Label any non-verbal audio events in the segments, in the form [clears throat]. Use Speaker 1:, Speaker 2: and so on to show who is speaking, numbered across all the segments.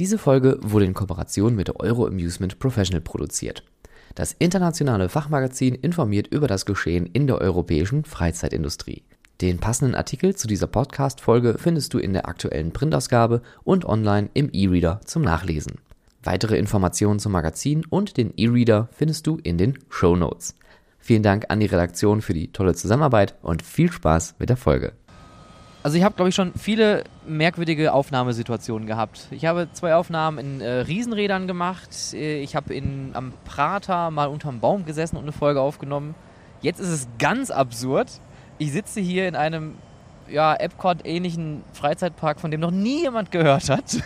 Speaker 1: Diese Folge wurde in Kooperation mit der Euro Amusement Professional produziert. Das internationale Fachmagazin informiert über das Geschehen in der europäischen Freizeitindustrie. Den passenden Artikel zu dieser Podcast-Folge findest du in der aktuellen Printausgabe und online im E-Reader zum Nachlesen. Weitere Informationen zum Magazin und den E-Reader findest du in den Show Notes. Vielen Dank an die Redaktion für die tolle Zusammenarbeit und viel Spaß mit der Folge.
Speaker 2: Also ich habe, glaube ich, schon viele merkwürdige Aufnahmesituationen gehabt. Ich habe zwei Aufnahmen in äh, Riesenrädern gemacht. Äh, ich habe am Prater mal unterm Baum gesessen und eine Folge aufgenommen. Jetzt ist es ganz absurd. Ich sitze hier in einem ja, Epcot-ähnlichen Freizeitpark, von dem noch nie jemand gehört hat.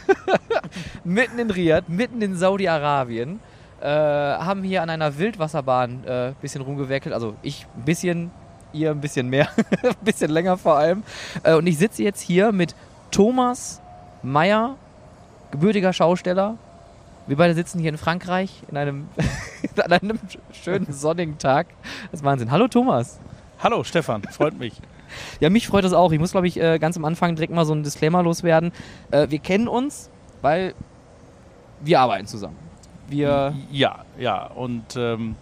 Speaker 2: [laughs] mitten in Riyadh, mitten in Saudi-Arabien. Äh, haben hier an einer Wildwasserbahn ein äh, bisschen rumgewerkelt. Also ich ein bisschen, ihr ein bisschen mehr, [laughs] ein bisschen länger vor allem. Äh, und ich sitze jetzt hier mit Thomas Meyer, gebürtiger Schausteller. Wir beide sitzen hier in Frankreich in einem, [laughs] an einem schönen sonnigen Tag. Das ist Wahnsinn. Hallo Thomas.
Speaker 3: Hallo Stefan, freut mich. [laughs]
Speaker 2: ja, mich freut es auch. Ich muss, glaube ich, äh, ganz am Anfang direkt mal so ein Disclaimer loswerden. Äh, wir kennen uns, weil wir arbeiten zusammen.
Speaker 3: Wir ja, ja. Und ähm,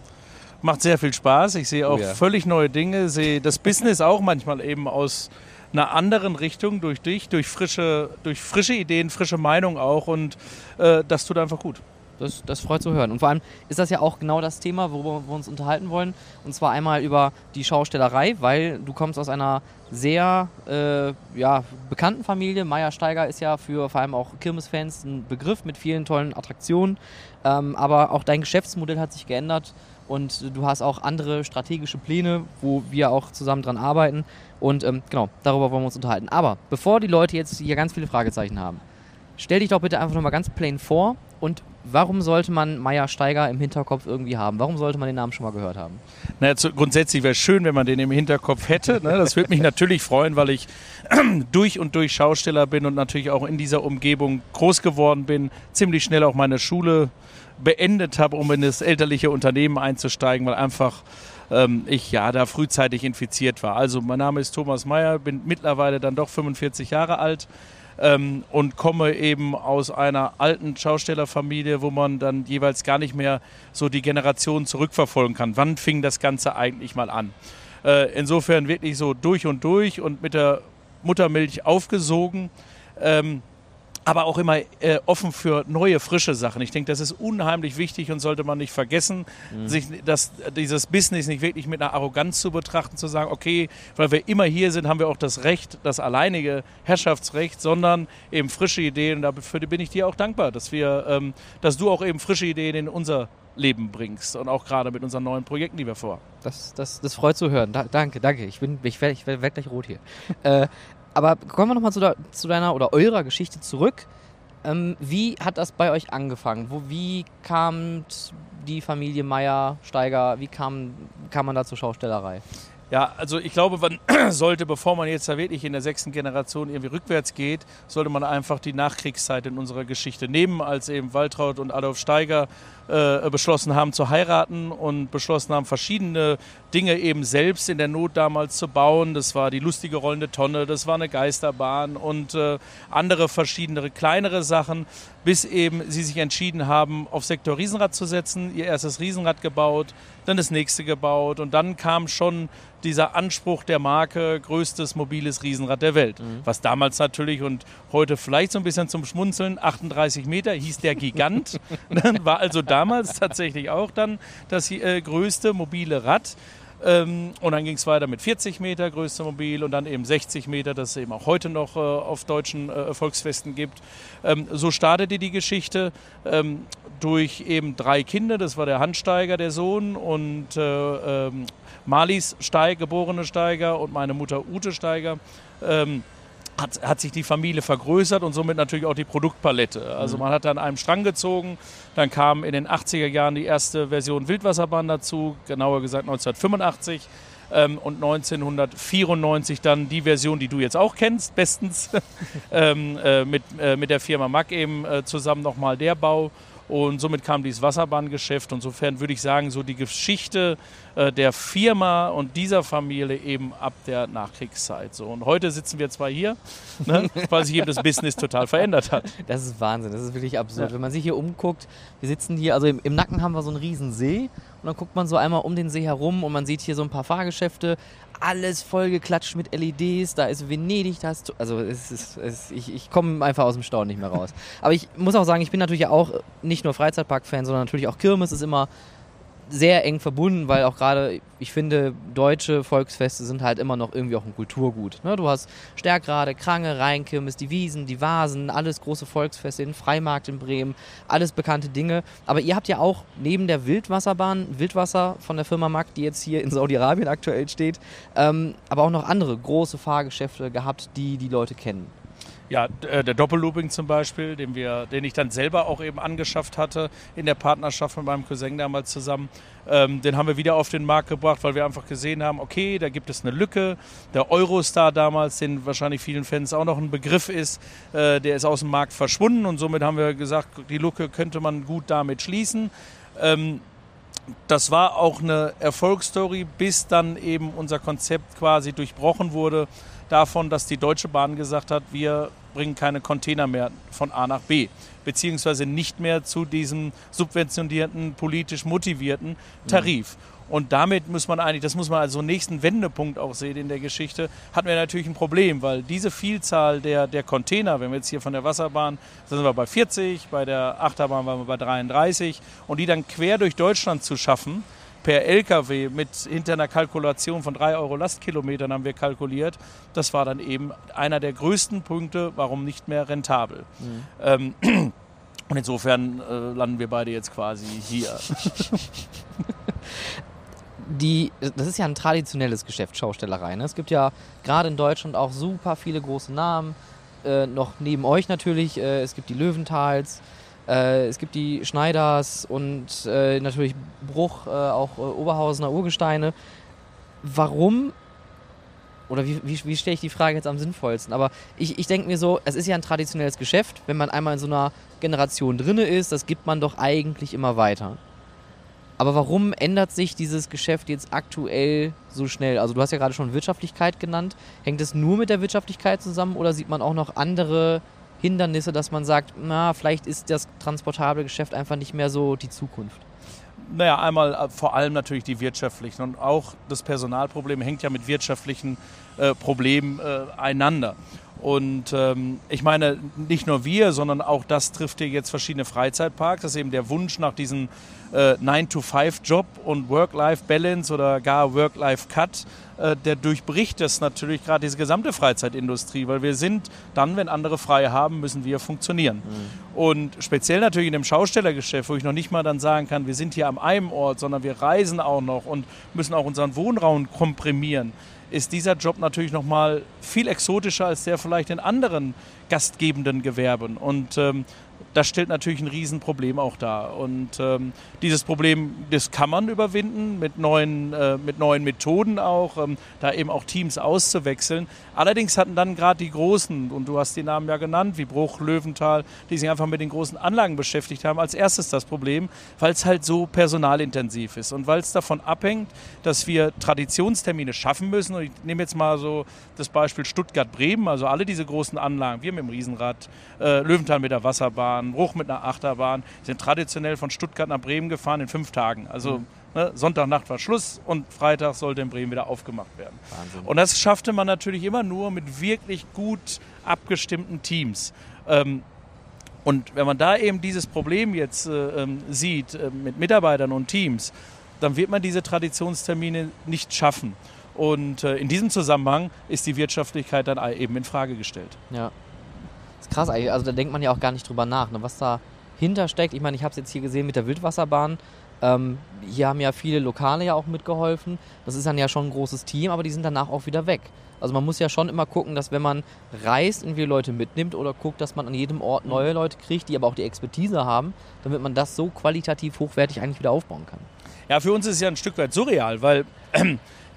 Speaker 3: macht sehr viel Spaß. Ich sehe auch oh ja. völlig neue Dinge, sehe das Business auch manchmal eben aus einer anderen Richtung durch dich, durch frische, durch frische Ideen, frische Meinung auch und äh, das tut einfach gut.
Speaker 2: Das, das freut zu hören. Und vor allem ist das ja auch genau das Thema, worüber wir uns unterhalten wollen. Und zwar einmal über die Schaustellerei, weil du kommst aus einer sehr äh, ja, bekannten Familie. Meier Steiger ist ja für vor allem auch Kirmesfans ein Begriff mit vielen tollen Attraktionen. Ähm, aber auch dein Geschäftsmodell hat sich geändert und du hast auch andere strategische Pläne, wo wir auch zusammen dran arbeiten. Und ähm, genau, darüber wollen wir uns unterhalten. Aber bevor die Leute jetzt hier ganz viele Fragezeichen haben, stell dich doch bitte einfach nochmal ganz plain vor und warum sollte man Meier Steiger im Hinterkopf irgendwie haben? Warum sollte man den Namen schon mal gehört haben?
Speaker 3: Naja, zu, grundsätzlich wäre es schön, wenn man den im Hinterkopf hätte. Ne? Das würde mich [laughs] natürlich freuen, weil ich [clears throat] durch und durch Schausteller bin und natürlich auch in dieser Umgebung groß geworden bin, ziemlich schnell auch meine Schule beendet habe, um in das elterliche Unternehmen einzusteigen, weil einfach ähm, ich ja da frühzeitig infiziert war. Also mein Name ist Thomas Meyer, bin mittlerweile dann doch 45 Jahre alt ähm, und komme eben aus einer alten Schaustellerfamilie, wo man dann jeweils gar nicht mehr so die Generation zurückverfolgen kann. Wann fing das Ganze eigentlich mal an? Äh, insofern wirklich so durch und durch und mit der Muttermilch aufgesogen. Ähm, aber auch immer äh, offen für neue, frische Sachen. Ich denke, das ist unheimlich wichtig und sollte man nicht vergessen, mhm. sich das, dieses Business nicht wirklich mit einer Arroganz zu betrachten, zu sagen, okay, weil wir immer hier sind, haben wir auch das Recht, das alleinige Herrschaftsrecht, sondern eben frische Ideen. Und dafür bin ich dir auch dankbar, dass wir, ähm, dass du auch eben frische Ideen in unser Leben bringst und auch gerade mit unseren neuen Projekten, die wir vor.
Speaker 2: Das, das, das freut zu hören. Da, danke, danke. Ich bin, ich werde ich werd gleich rot hier. [laughs] äh, aber kommen wir nochmal zu, zu deiner oder eurer Geschichte zurück. Ähm, wie hat das bei euch angefangen? Wo, wie kam die Familie Meier, Steiger, wie kam, kam man da zur Schaustellerei?
Speaker 3: Ja, also ich glaube, man [clears throat] sollte, bevor man jetzt da wirklich in der sechsten Generation irgendwie rückwärts geht, sollte man einfach die Nachkriegszeit in unserer Geschichte nehmen, als eben Waltraud und Adolf Steiger äh, beschlossen haben zu heiraten und beschlossen haben, verschiedene Dinge eben selbst in der Not damals zu bauen. Das war die lustige rollende Tonne, das war eine Geisterbahn und äh, andere verschiedene kleinere Sachen, bis eben sie sich entschieden haben, auf Sektor Riesenrad zu setzen, ihr erstes Riesenrad gebaut, dann das nächste gebaut und dann kam schon dieser Anspruch der Marke, größtes mobiles Riesenrad der Welt. Mhm. Was damals natürlich und heute vielleicht so ein bisschen zum Schmunzeln, 38 Meter hieß der Gigant. [laughs] war also damals tatsächlich auch dann das äh, größte mobile Rad. Ähm, und dann ging es weiter mit 40 Meter größte Mobil und dann eben 60 Meter, das es eben auch heute noch äh, auf deutschen äh, Volksfesten gibt. Ähm, so startete die Geschichte ähm, durch eben drei Kinder. Das war der Handsteiger, der Sohn und äh, ähm, Marlies Steig, geborene Steiger und meine Mutter Ute Steiger. Hat, hat, sich die Familie vergrößert und somit natürlich auch die Produktpalette. Also mhm. man hat an einem Strang gezogen, dann kam in den 80er Jahren die erste Version Wildwasserbahn dazu, genauer gesagt 1985 ähm, und 1994 dann die Version, die du jetzt auch kennst, bestens, [laughs] ähm, äh, mit, äh, mit der Firma Mack eben äh, zusammen nochmal der Bau und somit kam dieses Wasserbahngeschäft. Insofern würde ich sagen, so die Geschichte äh, der Firma und dieser Familie eben ab der Nachkriegszeit. So. Und heute sitzen wir zwar hier, ne, [laughs] weil sich eben das Business total verändert hat.
Speaker 2: Das ist Wahnsinn, das ist wirklich absurd. Ja. Wenn man sich hier umguckt, wir sitzen hier, also im, im Nacken haben wir so einen riesen See und dann guckt man so einmal um den See herum und man sieht hier so ein paar Fahrgeschäfte, alles vollgeklatscht mit LEDs, da ist Venedig, da ist, also es ist, es, ich, ich komme einfach aus dem Staunen nicht mehr raus. Aber ich muss auch sagen, ich bin natürlich auch nicht nur Freizeitpark-Fan, sondern natürlich auch Kirmes ist immer sehr eng verbunden, weil auch gerade, ich finde, deutsche Volksfeste sind halt immer noch irgendwie auch ein Kulturgut. Ne? Du hast Stärkrade, Krange, Rheinkirmes, die Wiesen, die Vasen, alles große Volksfeste, den Freimarkt in Bremen, alles bekannte Dinge. Aber ihr habt ja auch neben der Wildwasserbahn, Wildwasser von der Firma Mack, die jetzt hier in Saudi-Arabien aktuell steht, ähm, aber auch noch andere große Fahrgeschäfte gehabt, die die Leute kennen.
Speaker 3: Ja, äh, der Doppellooping zum Beispiel, den, wir, den ich dann selber auch eben angeschafft hatte in der Partnerschaft mit meinem Cousin damals zusammen. Ähm, den haben wir wieder auf den Markt gebracht, weil wir einfach gesehen haben, okay, da gibt es eine Lücke. Der Eurostar damals, den wahrscheinlich vielen Fans auch noch ein Begriff ist, äh, der ist aus dem Markt verschwunden und somit haben wir gesagt, die Lücke könnte man gut damit schließen. Ähm, das war auch eine Erfolgsstory, bis dann eben unser Konzept quasi durchbrochen wurde davon, dass die Deutsche Bahn gesagt hat, wir bringen keine Container mehr von A nach B, beziehungsweise nicht mehr zu diesem subventionierten, politisch motivierten Tarif. Mhm. Und damit muss man eigentlich, das muss man als so nächsten Wendepunkt auch sehen in der Geschichte, hatten wir natürlich ein Problem, weil diese Vielzahl der, der Container, wenn wir jetzt hier von der Wasserbahn, sind wir bei 40, bei der Achterbahn waren wir bei 33 und die dann quer durch Deutschland zu schaffen, per LKW mit hinter einer Kalkulation von 3 Euro Lastkilometern haben wir kalkuliert. Das war dann eben einer der größten Punkte, warum nicht mehr rentabel. Mhm. Ähm, [clears throat] und insofern äh, landen wir beide jetzt quasi hier. [laughs]
Speaker 2: Die, das ist ja ein traditionelles Geschäft, Schaustellerei. Ne? Es gibt ja gerade in Deutschland auch super viele große Namen. Äh, noch neben euch natürlich. Äh, es gibt die Löwentals, äh, es gibt die Schneiders und äh, natürlich Bruch, äh, auch äh, Oberhausener Urgesteine. Warum, oder wie, wie, wie stelle ich die Frage jetzt am sinnvollsten? Aber ich, ich denke mir so, es ist ja ein traditionelles Geschäft. Wenn man einmal in so einer Generation drinne ist, das gibt man doch eigentlich immer weiter. Aber warum ändert sich dieses Geschäft jetzt aktuell so schnell? Also du hast ja gerade schon Wirtschaftlichkeit genannt. Hängt es nur mit der Wirtschaftlichkeit zusammen oder sieht man auch noch andere Hindernisse, dass man sagt, na, vielleicht ist das transportable Geschäft einfach nicht mehr so die Zukunft?
Speaker 3: Naja, einmal äh, vor allem natürlich die wirtschaftlichen und auch das Personalproblem hängt ja mit wirtschaftlichen äh, Problemen äh, einander. Und ähm, ich meine, nicht nur wir, sondern auch das trifft hier jetzt verschiedene Freizeitparks. Das ist eben der Wunsch nach diesem äh, 9-to-5-Job und Work-Life-Balance oder gar Work-Life-Cut. Äh, der durchbricht das natürlich gerade diese gesamte Freizeitindustrie, weil wir sind dann, wenn andere frei haben, müssen wir funktionieren. Mhm. Und speziell natürlich in dem Schaustellergeschäft, wo ich noch nicht mal dann sagen kann, wir sind hier am einem Ort, sondern wir reisen auch noch und müssen auch unseren Wohnraum komprimieren ist dieser Job natürlich noch mal viel exotischer als der vielleicht in anderen gastgebenden Gewerben. Und ähm, das stellt natürlich ein Riesenproblem auch dar. Und ähm, dieses Problem, das kann man überwinden mit neuen, äh, mit neuen Methoden auch, ähm, da eben auch Teams auszuwechseln. Allerdings hatten dann gerade die Großen, und du hast die Namen ja genannt, wie Bruch, Löwenthal, die sich einfach mit den großen Anlagen beschäftigt haben, als erstes das Problem, weil es halt so personalintensiv ist und weil es davon abhängt, dass wir Traditionstermine schaffen müssen. Und ich nehme jetzt mal so das Beispiel Stuttgart-Bremen, also alle diese großen Anlagen, wir mit dem Riesenrad, äh, Löwenthal mit der Wasserbahn, Achterbahn, Bruch mit einer Achterbahn, sind traditionell von Stuttgart nach Bremen gefahren in fünf Tagen. Also mhm. ne, Sonntagnacht war Schluss und Freitag sollte in Bremen wieder aufgemacht werden. Wahnsinn. Und das schaffte man natürlich immer nur mit wirklich gut abgestimmten Teams. Ähm, und wenn man da eben dieses Problem jetzt äh, ähm, sieht äh, mit Mitarbeitern und Teams, dann wird man diese Traditionstermine nicht schaffen. Und äh, in diesem Zusammenhang ist die Wirtschaftlichkeit dann eben in Frage gestellt.
Speaker 2: Ja, ist krass eigentlich. Also da denkt man ja auch gar nicht drüber nach, ne? was dahinter steckt. Ich meine, ich habe es jetzt hier gesehen mit der Wildwasserbahn. Ähm, hier haben ja viele Lokale ja auch mitgeholfen. Das ist dann ja schon ein großes Team, aber die sind danach auch wieder weg. Also man muss ja schon immer gucken, dass wenn man reist, irgendwie Leute mitnimmt oder guckt, dass man an jedem Ort neue Leute kriegt, die aber auch die Expertise haben, damit man das so qualitativ hochwertig eigentlich wieder aufbauen kann.
Speaker 3: Ja, für uns ist es ja ein Stück weit surreal, weil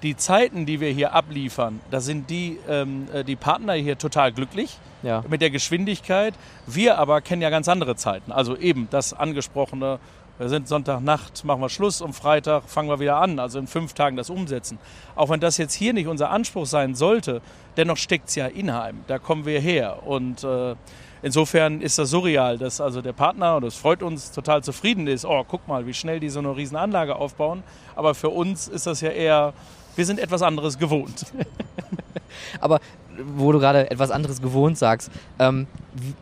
Speaker 3: die Zeiten, die wir hier abliefern, da sind die, ähm, äh, die Partner hier total glücklich ja. mit der Geschwindigkeit. Wir aber kennen ja ganz andere Zeiten. Also eben das angesprochene Wir sind Sonntagnacht, machen wir Schluss und Freitag fangen wir wieder an, also in fünf Tagen das umsetzen. Auch wenn das jetzt hier nicht unser Anspruch sein sollte, dennoch steckt es ja Inheim, da kommen wir her. Und äh, insofern ist das surreal, dass also der Partner, und das freut uns, total zufrieden ist. Oh, guck mal, wie schnell die so eine Riesenanlage aufbauen. Aber für uns ist das ja eher, wir sind etwas anderes gewohnt. [laughs]
Speaker 2: Aber wo du gerade etwas anderes gewohnt sagst, ähm,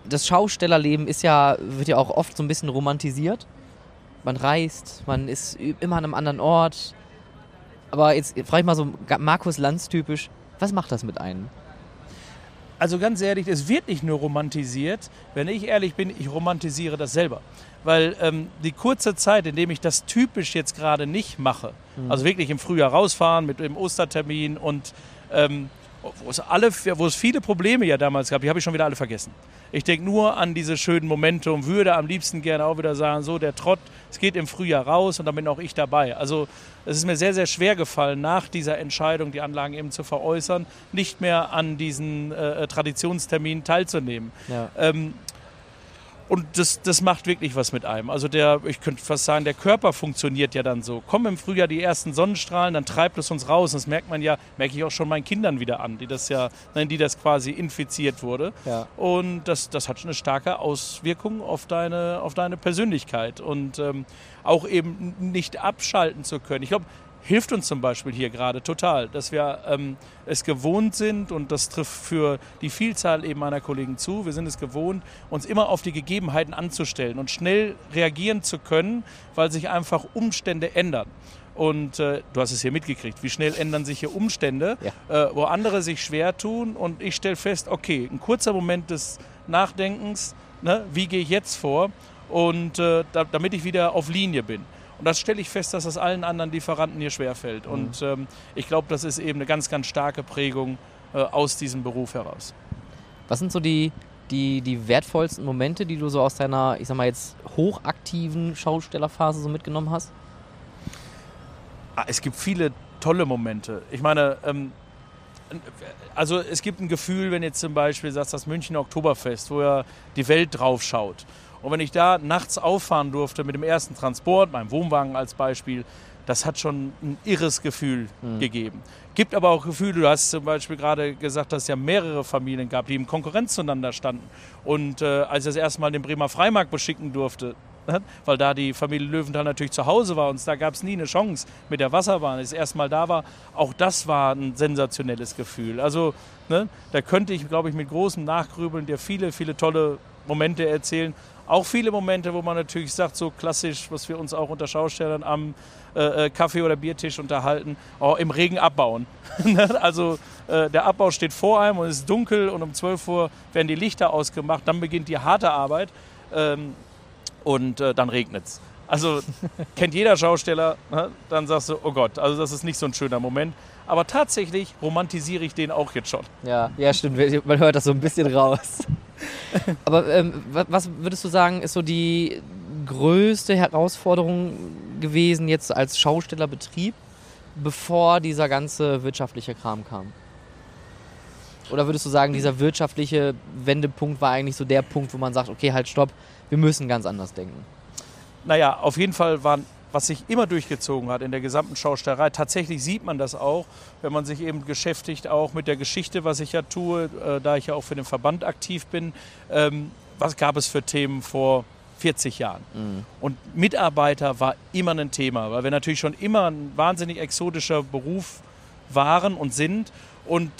Speaker 2: das Schaustellerleben ist ja, wird ja auch oft so ein bisschen romantisiert. Man reist, man ist immer an einem anderen Ort. Aber jetzt frage ich mal so Markus Lanz typisch, was macht das mit einem?
Speaker 3: Also ganz ehrlich, es wird nicht nur romantisiert. Wenn ich ehrlich bin, ich romantisiere das selber. Weil ähm, die kurze Zeit, in dem ich das typisch jetzt gerade nicht mache, mhm. also wirklich im Frühjahr rausfahren mit dem Ostertermin und ähm, wo es, alle, wo es viele Probleme ja damals gab, die habe ich schon wieder alle vergessen. Ich denke nur an diese schönen Momente und würde am liebsten gerne auch wieder sagen, so der Trott, es geht im Frühjahr raus und dann bin auch ich dabei. Also es ist mir sehr, sehr schwer gefallen, nach dieser Entscheidung, die Anlagen eben zu veräußern, nicht mehr an diesen äh, Traditionsterminen teilzunehmen. Ja. Ähm, und das, das macht wirklich was mit einem. Also der, ich könnte fast sagen, der Körper funktioniert ja dann so. Kommen im Frühjahr die ersten Sonnenstrahlen, dann treibt es uns raus. Das merkt man ja, merke ich auch schon meinen Kindern wieder an, die das ja, die das quasi infiziert wurde. Ja. Und das, das hat schon eine starke Auswirkung auf deine, auf deine Persönlichkeit. Und ähm, auch eben nicht abschalten zu können. Ich glaube, hilft uns zum Beispiel hier gerade total, dass wir ähm, es gewohnt sind und das trifft für die Vielzahl eben meiner Kollegen zu. Wir sind es gewohnt, uns immer auf die Gegebenheiten anzustellen und schnell reagieren zu können, weil sich einfach Umstände ändern. Und äh, du hast es hier mitgekriegt, wie schnell ändern sich hier Umstände, ja. äh, wo andere sich schwer tun. Und ich stelle fest, okay, ein kurzer Moment des Nachdenkens, ne, wie gehe ich jetzt vor? Und äh, da, damit ich wieder auf Linie bin. Und das stelle ich fest, dass das allen anderen Lieferanten hier schwerfällt. Mhm. Und ähm, ich glaube, das ist eben eine ganz, ganz starke Prägung äh, aus diesem Beruf heraus.
Speaker 2: Was sind so die, die, die wertvollsten Momente, die du so aus deiner, ich sag mal jetzt, hochaktiven Schaustellerphase so mitgenommen hast?
Speaker 3: Ah, es gibt viele tolle Momente. Ich meine, ähm, also es gibt ein Gefühl, wenn jetzt zum Beispiel sagst, das München Oktoberfest, wo ja die Welt drauf schaut. Und wenn ich da nachts auffahren durfte mit dem ersten Transport, meinem Wohnwagen als Beispiel, das hat schon ein irres Gefühl mhm. gegeben. Gibt aber auch Gefühle, du hast zum Beispiel gerade gesagt, dass es ja mehrere Familien gab, die in Konkurrenz zueinander standen. Und äh, als ich das erste Mal den Bremer Freimarkt beschicken durfte, [laughs] ne, weil da die Familie Löwenthal natürlich zu Hause war und da gab es nie eine Chance mit der Wasserbahn, als ich erstmal da war, auch das war ein sensationelles Gefühl. Also ne, da könnte ich, glaube ich, mit großem Nachgrübeln dir viele, viele tolle Momente erzählen. Auch viele Momente, wo man natürlich sagt, so klassisch, was wir uns auch unter Schaustellern am äh, äh Kaffee- oder Biertisch unterhalten, oh, im Regen abbauen. [laughs] Ne? also äh, der Abbau steht vor einem und es ist dunkel und um 12 Uhr werden die Lichter ausgemacht, dann beginnt die harte Arbeit ähm, und äh, dann regnet es. Also [laughs] kennt jeder Schausteller, ne? dann sagst du, oh Gott, also das ist nicht so ein schöner Moment. Aber tatsächlich romantisiere ich den auch jetzt schon.
Speaker 2: Ja, ja, stimmt. Man hört das so ein bisschen raus. [laughs] Aber ähm, was würdest du sagen, ist so die größte Herausforderung gewesen jetzt als Schaustellerbetrieb, bevor dieser ganze wirtschaftliche Kram kam? Oder würdest du sagen, dieser wirtschaftliche Wendepunkt war eigentlich so der Punkt, wo man sagt, okay, halt, stopp, wir müssen ganz anders denken?
Speaker 3: Naja, auf jeden Fall waren was sich immer durchgezogen hat in der gesamten Schaustellerei. Tatsächlich sieht man das auch, wenn man sich eben beschäftigt, auch mit der Geschichte, was ich ja tue, äh, da ich ja auch für den Verband aktiv bin. Ähm, was gab es für Themen vor 40 Jahren? Mhm. Und Mitarbeiter war immer ein Thema, weil wir natürlich schon immer ein wahnsinnig exotischer Beruf waren und sind und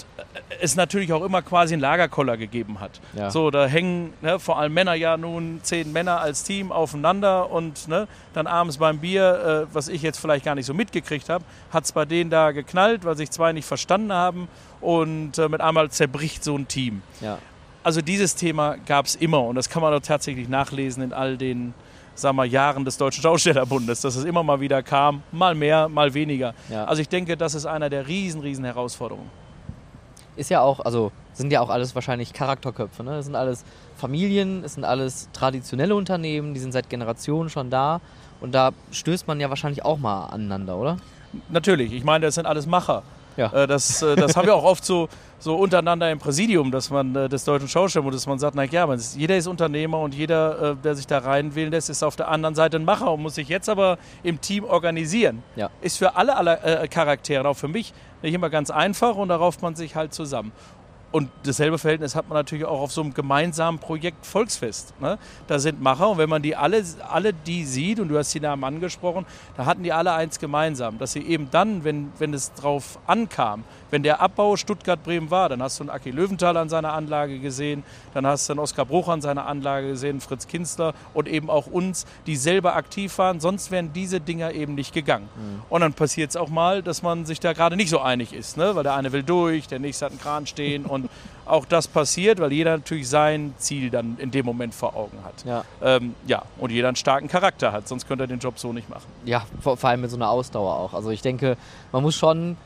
Speaker 3: es natürlich auch immer quasi einen Lagerkoller gegeben hat. Ja. So, da hängen ne, vor allem Männer ja nun zehn Männer als Team aufeinander und ne, dann abends beim Bier, äh, was ich jetzt vielleicht gar nicht so mitgekriegt habe, hat es bei denen da geknallt, weil sich zwei nicht verstanden haben und äh, mit einmal zerbricht so ein Team. Ja. Also dieses Thema gab es immer und das kann man doch tatsächlich nachlesen in all den sagen wir, Jahren des Deutschen Schaustellerbundes, dass es immer mal wieder kam, mal mehr, mal weniger. Ja. Also ich denke, das ist einer der riesen, riesen Herausforderungen
Speaker 2: ist ja auch, also sind ja auch alles wahrscheinlich Charakterköpfe. Ne? Das sind alles Familien, es sind alles traditionelle Unternehmen, die sind seit Generationen schon da. Und da stößt man ja wahrscheinlich auch mal aneinander, oder?
Speaker 3: Natürlich. Ich meine, das sind alles Macher. Ja. Äh, das, äh, das haben wir auch oft so, so untereinander im Präsidium, dass man äh, des deutschen Schauspielers, dass man sagt, na ja, man jeder ist Unternehmer und jeder, der sich da reinwählen lässt, ist auf der anderen Seite ein Macher und muss sich jetzt aber im Team organisieren. Ja. Ist für alle, alle äh, Charaktere, auch für mich, nicht immer ganz einfach und darauf man sich halt zusammen. Und dasselbe Verhältnis hat man natürlich auch auf so einem gemeinsamen Projekt Volksfest. Ne? Da sind Macher und wenn man die alle, alle die sieht, und du hast die Namen angesprochen, da hatten die alle eins gemeinsam, dass sie eben dann, wenn, wenn es drauf ankam, wenn der Abbau Stuttgart-Bremen war, dann hast du einen Aki Löwenthal an seiner Anlage gesehen, dann hast du einen Oskar Bruch an seiner Anlage gesehen, Fritz Kinzler und eben auch uns, die selber aktiv waren. Sonst wären diese Dinger eben nicht gegangen. Mhm. Und dann passiert es auch mal, dass man sich da gerade nicht so einig ist, ne? weil der eine will durch, der nächste hat einen Kran stehen und [laughs] auch das passiert, weil jeder natürlich sein Ziel dann in dem Moment vor Augen hat. Ja, ähm, ja und jeder einen starken Charakter hat, sonst könnte er den Job so nicht machen.
Speaker 2: Ja, vor, vor allem mit so einer Ausdauer auch. Also ich denke, man muss schon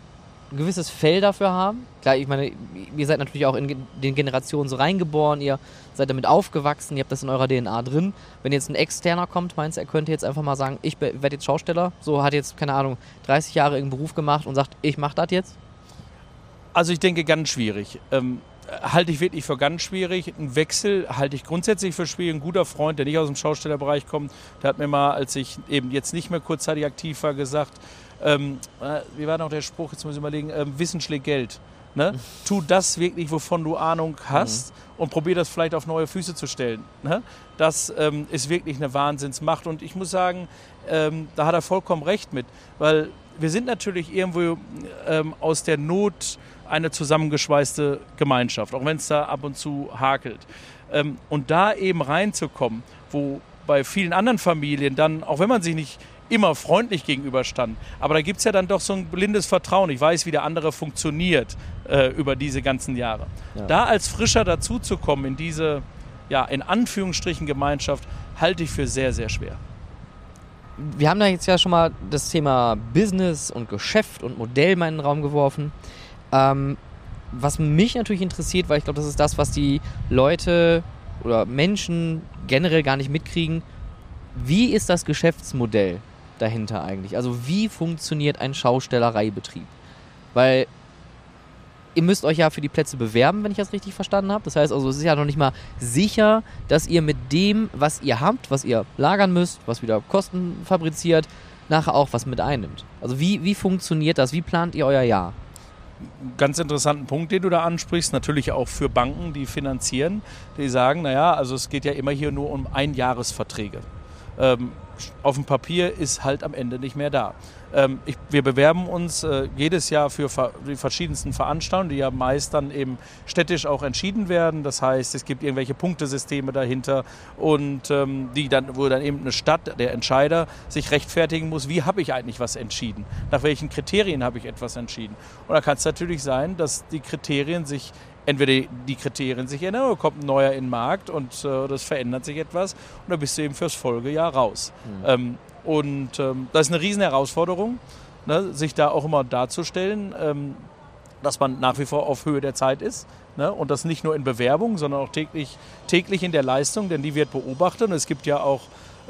Speaker 2: ein gewisses Fell dafür haben. Klar, ich meine, ihr seid natürlich auch in den Generationen so reingeboren, ihr seid damit aufgewachsen, ihr habt das in eurer DNA drin. Wenn jetzt ein Externer kommt, meinst du, er könnte jetzt einfach mal sagen, ich werde jetzt Schausteller, so hat jetzt, keine Ahnung, 30 Jahre irgendeinen Beruf gemacht und sagt, ich mache das jetzt?
Speaker 3: Also ich denke, ganz schwierig. Ähm, halte ich wirklich für ganz schwierig. Ein Wechsel halte ich grundsätzlich für schwierig. Ein guter Freund, der nicht aus dem Schaustellerbereich kommt, der hat mir mal, als ich eben jetzt nicht mehr kurzzeitig aktiv war, gesagt, ähm, äh, wie war noch der Spruch, jetzt muss ich überlegen, ähm, Wissen schlägt Geld. Ne? [laughs] Tu das wirklich, wovon du Ahnung hast mhm. und probier das vielleicht auf neue Füße zu stellen. Ne? Das ähm, ist wirklich eine Wahnsinnsmacht und ich muss sagen, ähm, da hat er vollkommen recht mit, weil wir sind natürlich irgendwo ähm, aus der Not eine zusammengeschweißte Gemeinschaft, auch wenn es da ab und zu hakelt. Ähm, und da eben reinzukommen, wo bei vielen anderen Familien dann, auch wenn man sich nicht immer freundlich gegenüberstand. Aber da gibt es ja dann doch so ein blindes Vertrauen. Ich weiß, wie der andere funktioniert äh, über diese ganzen Jahre. Ja. Da als Frischer dazuzukommen in diese, ja, in Anführungsstrichen Gemeinschaft, halte ich für sehr, sehr schwer.
Speaker 2: Wir haben da jetzt ja schon mal das Thema Business und Geschäft und Modell mal in den Raum geworfen. Ähm, was mich natürlich interessiert, weil ich glaube, das ist das, was die Leute oder Menschen generell gar nicht mitkriegen. Wie ist das Geschäftsmodell dahinter eigentlich? Also wie funktioniert ein Schaustellereibetrieb? Weil ihr müsst euch ja für die Plätze bewerben, wenn ich das richtig verstanden habe. Das heißt also, es ist ja noch nicht mal sicher, dass ihr mit dem, was ihr habt, was ihr lagern müsst, was wieder Kosten fabriziert, nachher auch was mit einnimmt. Also wie, wie funktioniert das? Wie plant ihr euer Jahr?
Speaker 3: Ganz interessanten Punkt, den du da ansprichst, natürlich auch für Banken, die finanzieren, die sagen, naja, also es geht ja immer hier nur um Einjahresverträge ähm, auf dem Papier ist halt am Ende nicht mehr da. Ähm, ich, wir bewerben uns äh, jedes Jahr für die verschiedensten Veranstaltungen, die ja meist dann eben städtisch auch entschieden werden. Das heißt, es gibt irgendwelche Punktesysteme dahinter und ähm, die dann, wo dann eben eine Stadt, der Entscheider, sich rechtfertigen muss, wie habe ich eigentlich was entschieden? Nach welchen Kriterien habe ich etwas entschieden? Und da kann es natürlich sein, dass die Kriterien sich entweder die Kriterien sich ändern oder kommt ein neuer in den Markt und äh, das verändert sich etwas und dann bist du eben fürs Folgejahr raus. Mhm. Ähm, und ähm, das ist eine riesen Herausforderung, ne, sich da auch immer darzustellen, ähm, dass man nach wie vor auf Höhe der Zeit ist. Ne, und das nicht nur in Bewerbung, sondern auch täglich, täglich in der Leistung, denn die wird beobachtet. Und es gibt ja auch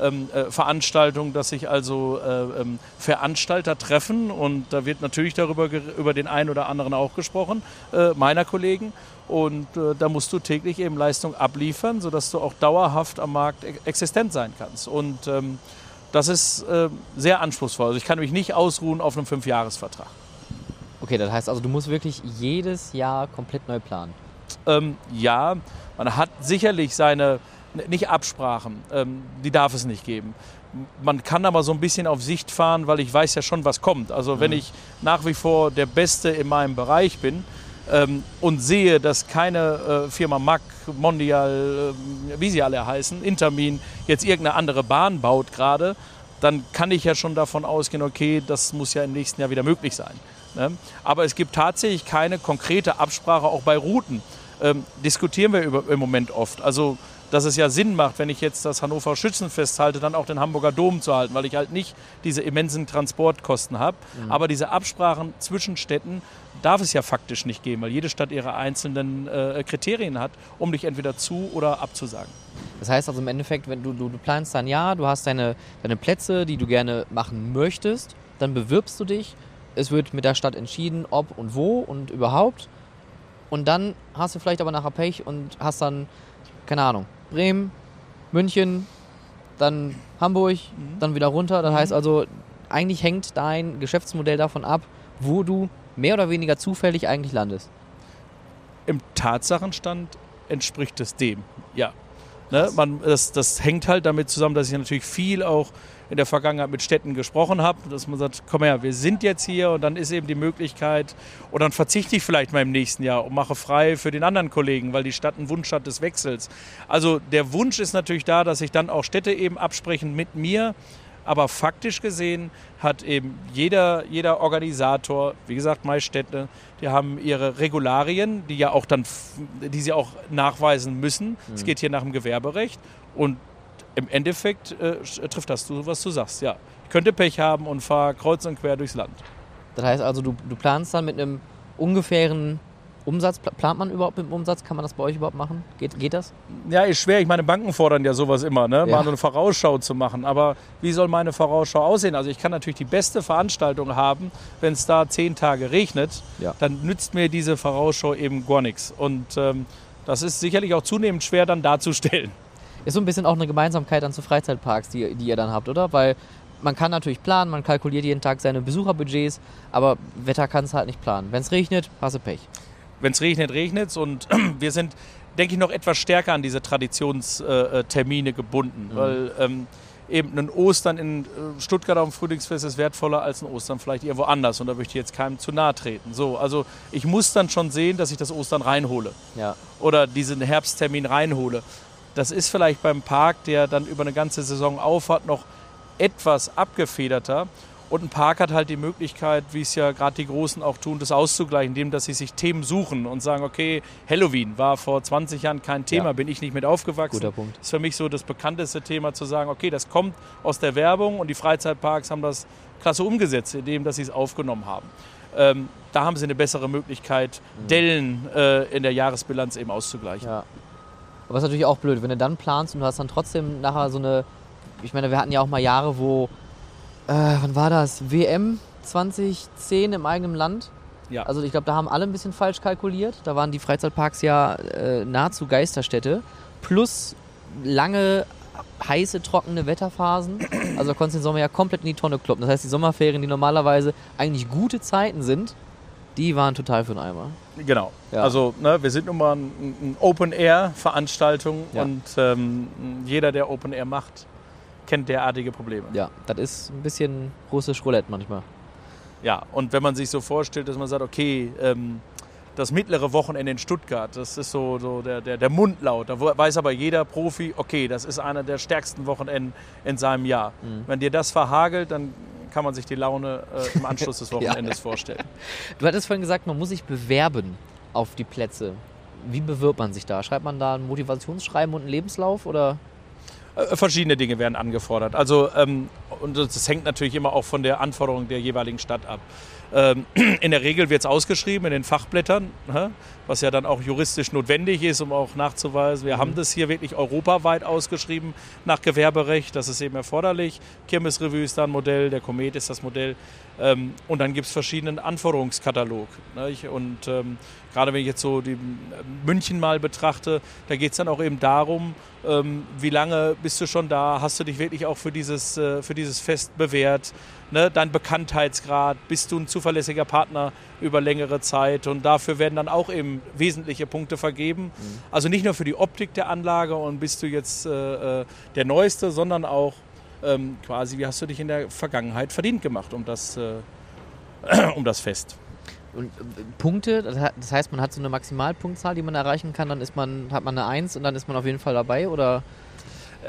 Speaker 3: ähm, äh, Veranstaltung, dass sich also äh, ähm, Veranstalter treffen und da wird natürlich darüber über den einen oder anderen auch gesprochen, äh, meiner Kollegen. Und äh, da musst du täglich eben Leistung abliefern, sodass du auch dauerhaft am Markt e-, existent sein kannst. Und ähm, das ist äh, sehr anspruchsvoll. Also ich kann mich nicht ausruhen auf einem Fünfjahresvertrag.
Speaker 2: Okay, das heißt also, du musst wirklich jedes Jahr komplett neu planen.
Speaker 3: Ähm, ja, man hat sicherlich seine, nicht Absprachen, ähm, die darf es nicht geben. Man kann aber so ein bisschen auf Sicht fahren, weil ich weiß ja schon, was kommt. Also wenn mhm. ich nach wie vor der Beste in meinem Bereich bin ähm, und sehe, dass keine äh, Firma Mack, Mondial, äh, wie sie alle heißen, Intermin, jetzt irgendeine andere Bahn baut gerade, dann kann ich ja schon davon ausgehen, okay, das muss ja im nächsten Jahr wieder möglich sein. Ne? Aber es gibt tatsächlich keine konkrete Absprache, auch bei Routen. Ähm, diskutieren wir über, im Moment oft. Also dass es ja Sinn macht, wenn ich jetzt das Hannover Schützenfest halte, dann auch den Hamburger Dom zu halten, weil ich halt nicht diese immensen Transportkosten habe. Mhm. Aber diese Absprachen zwischen Städten darf es ja faktisch nicht geben, weil jede Stadt ihre einzelnen äh, Kriterien hat, um dich entweder zu oder abzusagen.
Speaker 2: Das heißt also im Endeffekt, wenn du, du, du planst dein Jahr, du hast deine, deine Plätze, die du gerne machen möchtest, dann bewirbst du dich es wird mit der Stadt entschieden, ob und wo und überhaupt. Und dann hast du vielleicht aber nachher Pech und hast dann, keine Ahnung, Bremen, München, dann Hamburg, dann wieder runter. Das heißt also, eigentlich hängt dein Geschäftsmodell davon ab, wo du mehr oder weniger zufällig eigentlich landest.
Speaker 3: Im Tatsachenstand entspricht es dem, ja. Ne? Man, das, das hängt halt damit zusammen, dass ich natürlich viel auch in der Vergangenheit mit Städten gesprochen habe, dass man sagt, komm her, wir sind jetzt hier und dann ist eben die Möglichkeit, oder dann verzichte ich vielleicht mal im nächsten Jahr und mache frei für den anderen Kollegen, weil die Stadt einen Wunsch hat des Wechsels. Also der Wunsch ist natürlich da, dass sich dann auch Städte eben absprechen mit mir, aber faktisch gesehen hat eben jeder, jeder Organisator, wie gesagt, Maistädte, die haben ihre Regularien, die ja auch dann, die sie auch nachweisen müssen. Mhm. Es geht hier nach dem Gewerberecht und im Endeffekt äh, trifft das was du sagst. Ja, ich könnte Pech haben und fahre kreuz und quer durchs Land.
Speaker 2: Das heißt also, du, du planst dann mit einem ungefähren Umsatz, plant man überhaupt mit dem Umsatz? Kann man das bei euch überhaupt machen? Geht, geht das?
Speaker 3: Ja, ist schwer. Ich meine, Banken fordern ja sowas immer, ne? Ja. mal eine Vorausschau zu machen. Aber wie soll meine Vorausschau aussehen? Also ich kann natürlich die beste Veranstaltung haben, wenn es da zehn Tage regnet, ja. dann nützt mir diese Vorausschau eben gar nichts. Und ähm, das ist sicherlich auch zunehmend schwer dann darzustellen.
Speaker 2: Ist so ein bisschen auch eine Gemeinsamkeit dann zu Freizeitparks, die, die ihr dann habt, oder? Weil man kann natürlich planen, man kalkuliert jeden Tag seine Besucherbudgets, aber Wetter kann es halt nicht planen. Wenn es regnet, hast du Pech
Speaker 3: wenn es regnet, regnet es. Und [clears throat] wir sind, denke ich, noch etwas stärker an diese Traditionstermine gebunden. Mhm. Weil ähm, eben ein Ostern in äh, Stuttgart auf dem Frühlingsfest ist wertvoller als ein Ostern vielleicht irgendwo anders. Und da möchte ich jetzt keinem zu nahe treten. So, also ich muss dann schon sehen, dass ich das Ostern reinhole. Ja. Oder diesen Herbsttermin reinhole. Das ist vielleicht beim Park, der dann über eine ganze Saison aufhat, noch etwas abgefederter. Und ein Park hat halt die Möglichkeit, wie es ja gerade die Großen auch tun, das auszugleichen, indem dass sie sich Themen suchen und sagen, okay, Halloween war vor 20 Jahren kein Thema, ja. bin ich nicht mit aufgewachsen.
Speaker 2: Guter Punkt.
Speaker 3: Das ist für mich so das bekannteste Thema zu sagen, okay, das kommt aus der Werbung und die Freizeitparks haben das klasse umgesetzt, indem dass sie es aufgenommen haben. Ähm, da haben sie eine bessere Möglichkeit, mhm. Dellen äh, in der Jahresbilanz eben auszugleichen. Ja.
Speaker 2: Aber ist natürlich auch blöd, wenn du dann planst und du hast dann trotzdem nachher so eine, ich meine, wir hatten ja auch mal Jahre, wo äh, wann war das? WM 2010 im eigenen Land. Ja. Also ich glaube, da haben alle ein bisschen falsch kalkuliert. Da waren die Freizeitparks ja äh, nahezu Geisterstädte. Plus lange, heiße, trockene Wetterphasen. Also da konntest du den Sommer ja komplett in die Tonne kloppen. Das heißt, die Sommerferien, die normalerweise eigentlich gute Zeiten sind, die waren total für den Eimer.
Speaker 3: Genau. Ja. Also ne, wir sind nun mal eine ein Open-Air-Veranstaltung ja. und ähm, jeder, der Open-Air macht, kennt derartige Probleme.
Speaker 2: Ja, das ist ein bisschen russisch Roulette manchmal.
Speaker 3: Ja, und wenn man sich so vorstellt, dass man sagt, okay, ähm, das mittlere Wochenende in Stuttgart, das ist so, so der, der, der Mundlaut. Da weiß aber jeder Profi, okay, das ist einer der stärksten Wochenenden in seinem Jahr. Mhm. Wenn dir das verhagelt, dann kann man sich die Laune äh, im Anschluss des [laughs] Wochenendes ja. vorstellen.
Speaker 2: Du hattest vorhin gesagt, man muss sich bewerben auf die Plätze. Wie bewirbt man sich da? Schreibt man da ein Motivationsschreiben und einen Lebenslauf oder?
Speaker 3: Äh, verschiedene Dinge werden angefordert. Also, ähm, und das hängt natürlich immer auch von der Anforderung der jeweiligen Stadt ab. Ähm, [clears throat] in der Regel wird es ausgeschrieben in den Fachblättern, was ja dann auch juristisch notwendig ist, um auch nachzuweisen. Wir mhm. haben das hier wirklich europaweit ausgeschrieben nach Gewerberecht. Das ist eben erforderlich. Kirmesrevue ist da ein Modell, der Komet ist das Modell. Ähm, und dann gibt es verschiedenen Anforderungskatalog. Und ähm, gerade wenn ich jetzt so die München mal betrachte, da geht es dann auch eben darum, wie lange bist du schon da? Hast du dich wirklich auch für dieses, äh, für dieses Fest bewährt? ne, dein Bekanntheitsgrad, bist du ein zuverlässiger Partner über längere Zeit und dafür werden dann auch eben wesentliche Punkte vergeben. Mhm. Also nicht nur für die Optik der Anlage und bist du jetzt äh, äh, der Neueste, sondern auch ähm, quasi, wie hast du dich in der Vergangenheit verdient gemacht um das, äh, [clears throat] um das Fest.
Speaker 2: Und äh, Punkte, das heißt, man hat so eine Maximalpunktzahl, die man erreichen kann, dann ist man, hat man eine 1 und dann ist man auf jeden Fall dabei oder?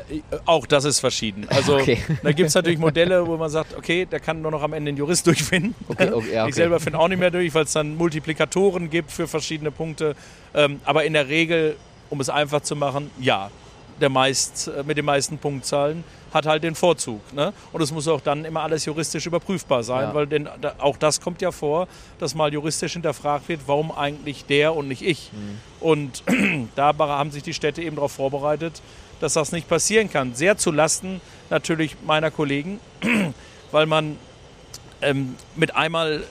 Speaker 3: Äh, auch das ist verschieden. Also [laughs] okay. da gibt es natürlich Modelle, wo man sagt, okay, der kann nur noch am Ende den Jurist [laughs] durchfinden. Okay, okay, ja, ich selber finde auch nicht mehr durch, weil es dann Multiplikatoren gibt für verschiedene Punkte. Ähm, aber in der Regel, um es einfach zu machen, ja, der meist, äh, mit den meisten Punktzahlen hat halt den Vorzug. Ne? Und es muss auch dann immer alles juristisch überprüfbar sein, ja. weil denn auch das kommt ja vor, dass mal juristisch hinterfragt wird, warum eigentlich der und nicht ich. Mhm. Und [clears throat] da haben sich die Städte eben darauf vorbereitet, dass das nicht passieren kann. Sehr zu Lasten natürlich meiner Kollegen, [clears throat] weil man ähm, mit einmal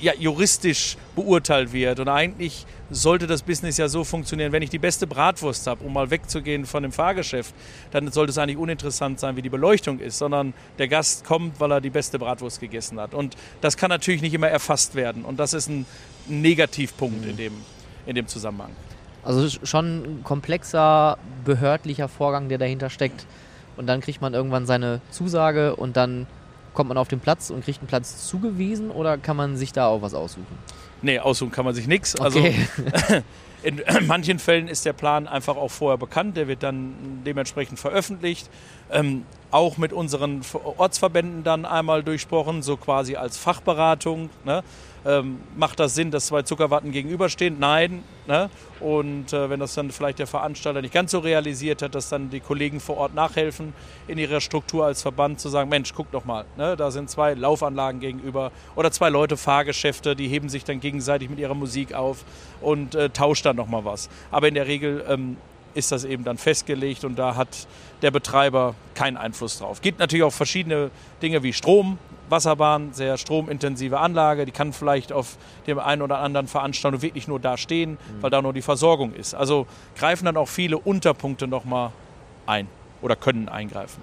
Speaker 3: ja, juristisch beurteilt wird. Und eigentlich sollte das Business ja so funktionieren, wenn ich die beste Bratwurst habe, um mal wegzugehen von dem Fahrgeschäft, dann sollte es eigentlich uninteressant sein, wie die Beleuchtung ist, sondern der Gast kommt, weil er die beste Bratwurst gegessen hat. Und das kann natürlich nicht immer erfasst werden. Und das ist ein Negativpunkt mhm. in, dem, in dem Zusammenhang.
Speaker 2: Also schon ein komplexer behördlicher Vorgang, der dahinter steckt. Und dann kriegt man irgendwann seine Zusage und dann kommt man auf den Platz und kriegt einen Platz zugewiesen oder kann man sich da auch was aussuchen?
Speaker 3: Nee, aussuchen kann man sich nichts. Also okay. Also [laughs] in manchen Fällen ist der Plan einfach auch vorher bekannt, der wird dann dementsprechend veröffentlicht. Ähm, auch mit unseren Ortsverbänden dann einmal durchsprochen, so quasi als Fachberatung. Ne? Ähm, macht das Sinn, dass zwei Zuckerwatten gegenüberstehen? Nein. Ne? Und äh, wenn das dann vielleicht der Veranstalter nicht ganz so realisiert hat, dass dann die Kollegen vor Ort nachhelfen in ihrer Struktur als Verband zu sagen, Mensch, guck doch mal, ne? da sind zwei Laufanlagen gegenüber oder zwei Leute Fahrgeschäfte, die heben sich dann gegenseitig mit ihrer Musik auf und äh, tauscht dann nochmal was. Aber in der Regel ähm, ist das eben dann festgelegt und da hat der Betreiber keinen Einfluss drauf. Gibt natürlich auch verschiedene Dinge wie Strom, Wasserbahn, sehr stromintensive Anlage, die kann vielleicht auf dem einen oder anderen Veranstaltung wirklich nur da stehen, mhm. weil da nur die Versorgung ist. Also greifen dann auch viele Unterpunkte nochmal ein oder können eingreifen.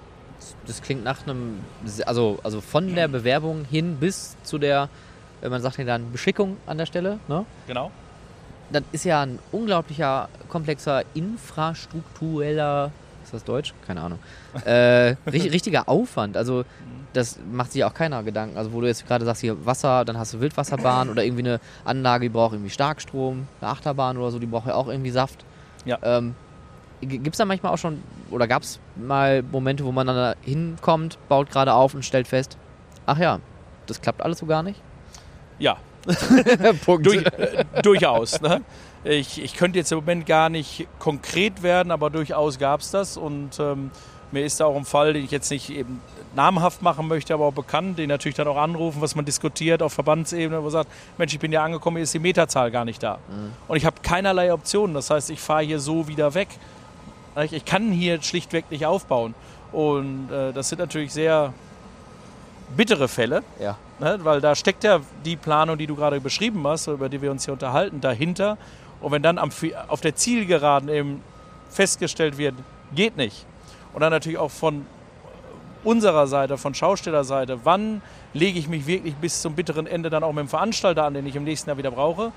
Speaker 2: Das klingt nach einem, also, also von der Bewerbung hin bis zu der, wenn man sagt ja dann Beschickung an der Stelle, ne?
Speaker 3: Genau
Speaker 2: das ist ja ein unglaublicher, komplexer, infrastruktureller, ist das Deutsch? Keine Ahnung. Äh, [laughs] richtiger Aufwand. Also das macht sich auch keiner Gedanken. Also wo du jetzt gerade sagst, hier Wasser, dann hast du Wildwasserbahn oder irgendwie eine Anlage, die braucht irgendwie Starkstrom, eine Achterbahn oder so, die braucht ja auch irgendwie Saft. Ja. Ähm, Gibt es da manchmal auch schon, oder gab es mal Momente, wo man dann da hinkommt, baut gerade auf und stellt fest, ach ja, das klappt alles so gar nicht?
Speaker 3: Ja, [laughs] Durch, äh, durchaus. Ne? Ich, ich könnte jetzt im Moment gar nicht konkret werden, aber durchaus gab es das. Und ähm, mir ist da auch ein Fall, den ich jetzt nicht eben namhaft machen möchte, aber auch bekannt, den natürlich dann auch anrufen, was man diskutiert auf Verbandsebene, wo man sagt, Mensch, ich bin ja angekommen, hier ist die Meterzahl gar nicht da. Mhm. Und ich habe keinerlei Optionen. Das heißt, ich fahre hier so wieder weg. Ich kann hier schlichtweg nicht aufbauen. Und äh, das sind natürlich sehr bittere Fälle. Ja. Ne, weil da steckt ja die Planung, die du gerade beschrieben hast, über die wir uns hier unterhalten, dahinter. Und wenn dann am, auf der Zielgeraden eben festgestellt wird, geht nicht. Und dann natürlich auch von unserer Seite, von Schaustellerseite, wann lege ich mich wirklich bis zum bitteren Ende dann auch mit dem Veranstalter an, den ich im nächsten Jahr wieder brauche,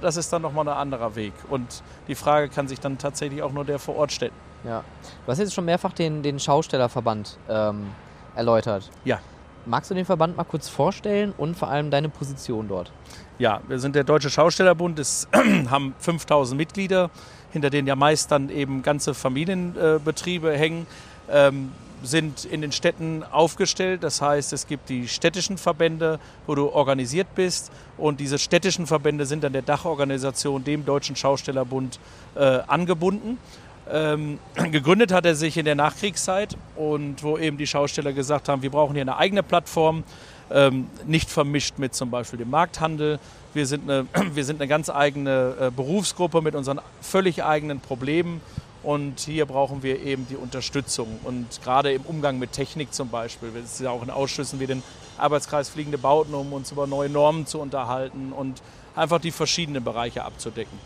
Speaker 3: das ist dann nochmal ein anderer Weg. Und die Frage kann sich dann tatsächlich auch nur der vor Ort stellen.
Speaker 2: Ja. Du hast jetzt schon mehrfach den, den Schaustellerverband ähm, erläutert.
Speaker 3: Ja.
Speaker 2: Magst du den Verband mal kurz vorstellen und vor allem deine Position dort?
Speaker 3: Ja, wir sind der Deutsche Schaustellerbund, es [clears throat] haben 5000 Mitglieder, hinter denen ja meist dann eben ganze Familienbetriebe hängen. Ähm, sind in den Städten aufgestellt. Das heißt, es gibt die städtischen Verbände, wo du organisiert bist. Und diese städtischen Verbände sind dann der Dachorganisation, dem Deutschen Schaustellerbund, äh, angebunden. Ähm, [clears throat] gegründet hat er sich in der Nachkriegszeit und wo eben die Schausteller gesagt haben, wir brauchen hier eine eigene Plattform, ähm, nicht vermischt mit zum Beispiel dem Markthandel. Wir sind eine, [clears throat] wir sind eine ganz eigene äh, Berufsgruppe mit unseren völlig eigenen Problemen und hier brauchen wir eben die Unterstützung. Und gerade im Umgang mit Technik zum Beispiel, es ist ja auch in Ausschüssen wie den Arbeitskreis Fliegende Bauten, um uns über neue Normen zu unterhalten und einfach die verschiedenen Bereiche abzudecken.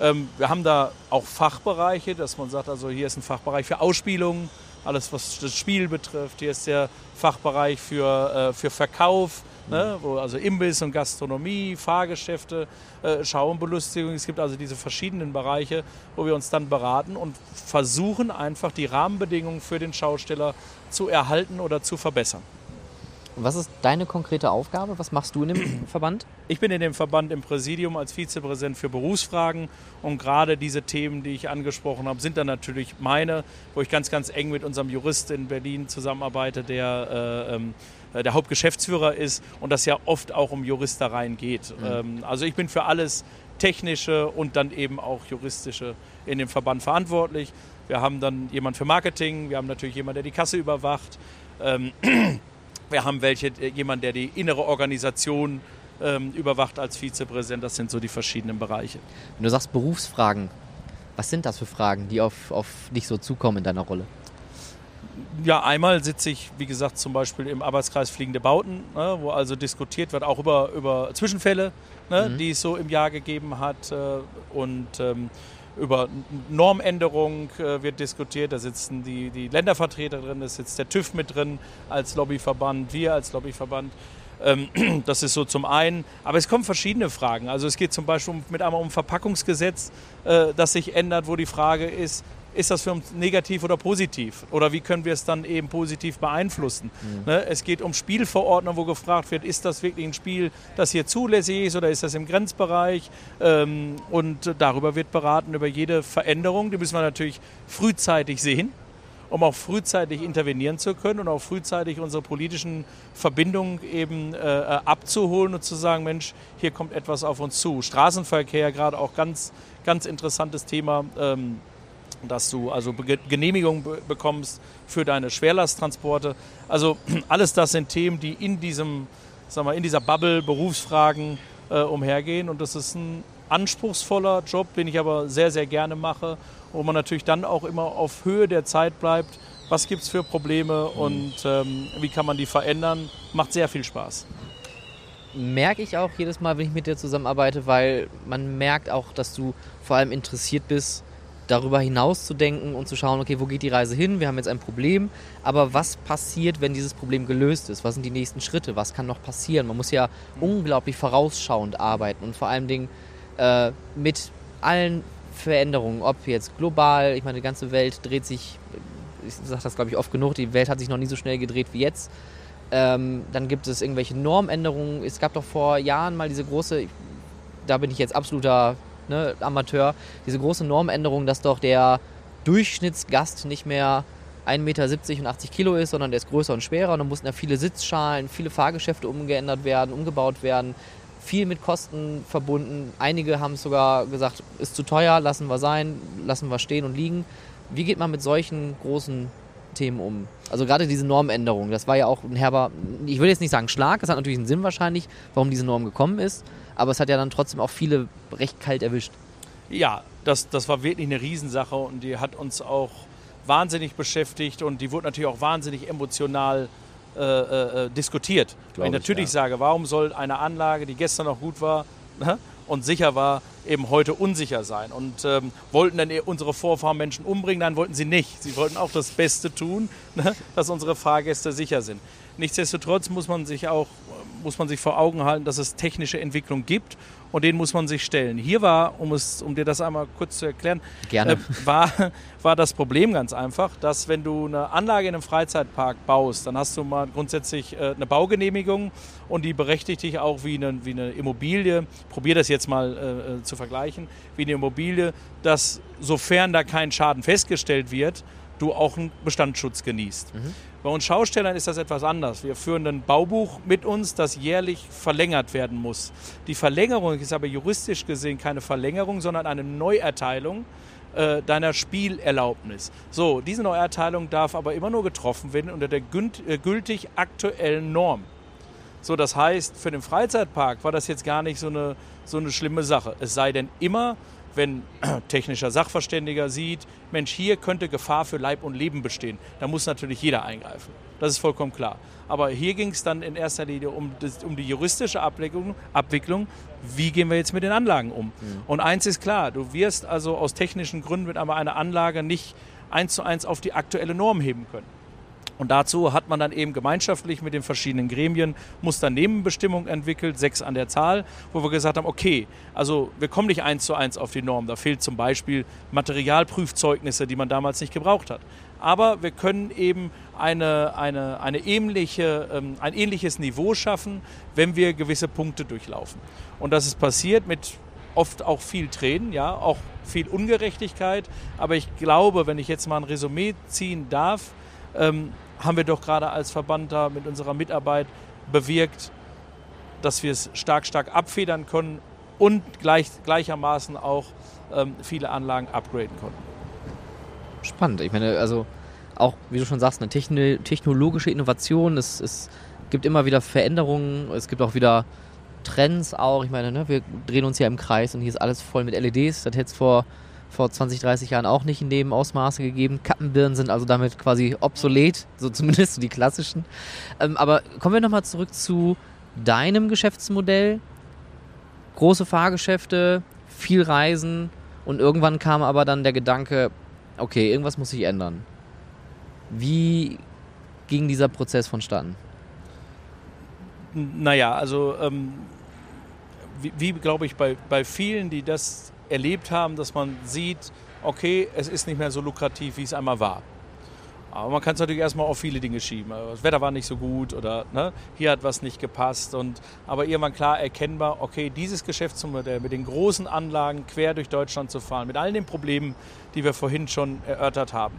Speaker 3: Ähm, wir haben da auch Fachbereiche, dass man sagt, also hier ist ein Fachbereich für Ausspielungen, alles was das Spiel betrifft. Hier ist der Fachbereich für, äh, für Verkauf, ne, wo also Imbiss und Gastronomie, Fahrgeschäfte, äh, Schauenbelustigung. Es gibt also diese verschiedenen Bereiche, wo wir uns dann beraten und versuchen einfach die Rahmenbedingungen für den Schausteller zu erhalten oder zu verbessern.
Speaker 2: Was ist deine konkrete Aufgabe? Was machst du in dem [clears throat] Verband?
Speaker 3: Ich bin in dem Verband im Präsidium als Vizepräsident für Berufsfragen und gerade diese Themen, die ich angesprochen habe, sind dann natürlich meine, wo ich ganz, ganz eng mit unserem Jurist in Berlin zusammenarbeite, der äh, ähm, der Hauptgeschäftsführer ist und das ja oft auch um Juristereien geht. Mhm. Ähm, also ich bin für alles Technische und dann eben auch Juristische in dem Verband verantwortlich. Wir haben dann jemand für Marketing, wir haben natürlich jemand, der die Kasse überwacht. Ähm, [clears throat] Wir haben welche, äh, jemand, der die innere Organisation ähm, überwacht als Vizepräsident. Das sind so die verschiedenen Bereiche.
Speaker 2: Wenn du sagst Berufsfragen, was sind das für Fragen, die auf, auf dich so zukommen in deiner Rolle?
Speaker 3: Ja, einmal sitze ich, wie gesagt, zum Beispiel im Arbeitskreis Fliegende Bauten, ne, wo also diskutiert wird, auch über, über Zwischenfälle, ne, mhm. die es so im Jahr gegeben hat. Äh, und ähm, über Normänderung äh, wird diskutiert. Da sitzen die, die Ländervertreter drin, da sitzt der TÜV mit drin als Lobbyverband, wir als Lobbyverband. Ähm, [clears throat] das ist so zum einen. Aber es kommen verschiedene Fragen. Also es geht zum Beispiel mit einmal um Verpackungsgesetz, äh, das sich ändert, wo die Frage ist, ist das für uns negativ oder positiv? Oder wie können wir es dann eben positiv beeinflussen? Mhm. Ne? Es geht um Spielverordnung, wo gefragt wird, ist das wirklich ein Spiel, das hier zulässig ist oder ist das im Grenzbereich? Ähm, und darüber wird beraten, über jede Veränderung. Die müssen wir natürlich frühzeitig sehen um auch frühzeitig intervenieren zu können und auch frühzeitig unsere politischen Verbindungen eben äh, abzuholen und zu sagen, Mensch, hier kommt etwas auf uns zu. Straßenverkehr gerade auch ganz, ganz interessantes Thema. Ähm, dass du also Genehmigung bekommst für deine Schwerlasttransporte. Also [clears throat] alles das sind Themen, die in diesem, sag mal, in dieser Bubble Berufsfragen äh, umhergehen und das ist ein anspruchsvoller Job, den ich aber sehr, sehr gerne mache, wo man natürlich dann auch immer auf Höhe der Zeit bleibt. Was gibt es für Probleme mhm. und ähm, wie kann man die verändern? Macht sehr viel Spaß.
Speaker 2: Merke ich auch jedes Mal, wenn ich mit dir zusammenarbeite, weil man merkt auch, dass du vor allem interessiert bist, darüber hinaus zu denken und zu schauen, okay, wo geht die Reise hin? Wir haben jetzt ein Problem, aber was passiert, wenn dieses Problem gelöst ist? Was sind die nächsten Schritte? Was kann noch passieren? Man muss ja unglaublich vorausschauend arbeiten und vor allem Dingen äh, mit allen Veränderungen, ob jetzt global, ich meine, die ganze Welt dreht sich, ich sage das glaube ich oft genug, die Welt hat sich noch nie so schnell gedreht wie jetzt. Ähm, dann gibt es irgendwelche Normänderungen. Es gab doch vor Jahren mal diese große, da bin ich jetzt absoluter ne, Amateur, diese große Normänderung, dass doch der Durchschnittsgast nicht mehr 1,70 Meter und 80 Kilo ist, sondern der ist größer und schwerer. Und dann mussten ja viele Sitzschalen, viele Fahrgeschäfte umgeändert werden, umgebaut werden. Viel mit Kosten verbunden. Einige haben sogar gesagt, ist zu teuer, lassen wir sein, lassen wir stehen und liegen. Wie geht man mit solchen großen Themen um? Also gerade diese Normänderung, das war ja auch ein herber, ich will jetzt nicht sagen Schlag, das hat natürlich einen Sinn wahrscheinlich, warum diese Norm gekommen ist aber es hat ja dann trotzdem auch viele recht kalt erwischt.
Speaker 3: Ja, das, das war wirklich eine Riesensache und die hat uns auch wahnsinnig beschäftigt und die wurde natürlich auch wahnsinnig emotional äh, äh, äh diskutiert. Wenn ich natürlich ja. sage, warum soll eine Anlage, die gestern noch gut war [laughs] ne, und sicher war, eben heute unsicher sein? Und ähm, wollten dann unsere Vorfahren Menschen umbringen? Nein, wollten sie nicht. Sie wollten auch das Beste tun, [laughs] ne, dass unsere Fahrgäste sicher sind. Nichtsdestotrotz muss man sich auch muss man sich vor Augen halten, dass es technische Entwicklung gibt und denen muss man sich stellen. Hier war, um, es, um dir das einmal kurz zu erklären,
Speaker 2: Gerne. Äh,
Speaker 3: war, [laughs] war das Problem ganz einfach, dass wenn du eine Anlage in einem Freizeitpark baust, dann hast du mal grundsätzlich äh, eine Baugenehmigung und die berechtigt dich auch wie eine, wie eine Immobilie, probier das jetzt mal äh, äh zu vergleichen, wie eine Immobilie, dass sofern da kein Schaden festgestellt wird, du auch einen Bestandsschutz genießt. Mhm. Bei uns Schaustellern ist das etwas anders. Wir führen ein Baubuch mit uns, das jährlich verlängert werden muss. Die Verlängerung ist aber juristisch gesehen keine Verlängerung, sondern eine Neuerteilung äh, deiner Spielerlaubnis. So, diese Neuerteilung darf aber immer nur getroffen werden unter der äh, gültig aktuellen Norm. So, das heißt, für den Freizeitpark war das jetzt gar nicht so eine, so eine schlimme Sache. Es sei denn immer, wenn [clears throat] technischer Sachverständiger sieht, Mensch, hier könnte Gefahr für Leib und Leben bestehen, dann muss natürlich jeder eingreifen. Das ist vollkommen klar. Aber hier ging es dann in erster Linie um, das, um die juristische Abwicklung, Abwicklung. Wie gehen wir jetzt mit den Anlagen um? Mhm. Und eins ist klar, du wirst also aus technischen Gründen mit einer Anlage nicht eins zu eins auf die aktuelle Norm heben können. Und dazu hat man dann eben gemeinschaftlich mit den verschiedenen Gremien Musternebenbestimmungen entwickelt, sechs an der Zahl, wo wir gesagt haben, okay, also wir kommen nicht eins zu eins auf die Norm. Da fehlt zum Beispiel Materialprüfzeugnisse, die man damals nicht gebraucht hat. Aber wir können eben eine, eine, eine ähnliche, ähm, ein ähnliches Niveau schaffen, wenn wir gewisse Punkte durchlaufen. Und das ist passiert mit oft auch viel Tränen, ja, auch viel Ungerechtigkeit. Aber ich glaube, wenn ich jetzt mal ein Resümee ziehen darf, ähm, haben wir doch gerade als Verband da mit unserer Mitarbeit bewirkt, dass wir es stark, stark abfedern können und gleich, gleichermaßen auch ähm, viele Anlagen upgraden konnten.
Speaker 2: Spannend. Ich meine, also auch, wie du schon sagst, eine Techn technologische Innovation. Es, es gibt immer wieder Veränderungen. Es gibt auch wieder Trends auch. Ich meine, ne, wir drehen uns ja im Kreis und hier ist alles voll mit LEDs. Das hätte es vor vor 20, 30 Jahren auch nicht in dem Ausmaße gegeben. Kappenbirnen sind also damit quasi obsolet, so [laughs] zumindest so die klassischen. Ähm, aber kommen wir nochmal zurück zu deinem Geschäftsmodell. Große Fahrgeschäfte, viel Reisen und irgendwann kam aber dann der Gedanke, okay, irgendwas muss sich ändern. Wie ging dieser Prozess vonstatten?
Speaker 3: Naja, also ähm, wie, wie glaube ich bei, bei vielen, die das erlebt haben, dass man sieht, okay, es ist nicht mehr so lukrativ, wie es einmal war. Aber man kann es natürlich erstmal auf viele Dinge schieben. Das Wetter war nicht so gut oder ne, hier hat was nicht gepasst. Und, aber irgendwann klar erkennbar, okay, dieses Geschäftsmodell mit den großen Anlagen quer durch Deutschland zu fahren, mit all den Problemen, die wir vorhin schon erörtert haben,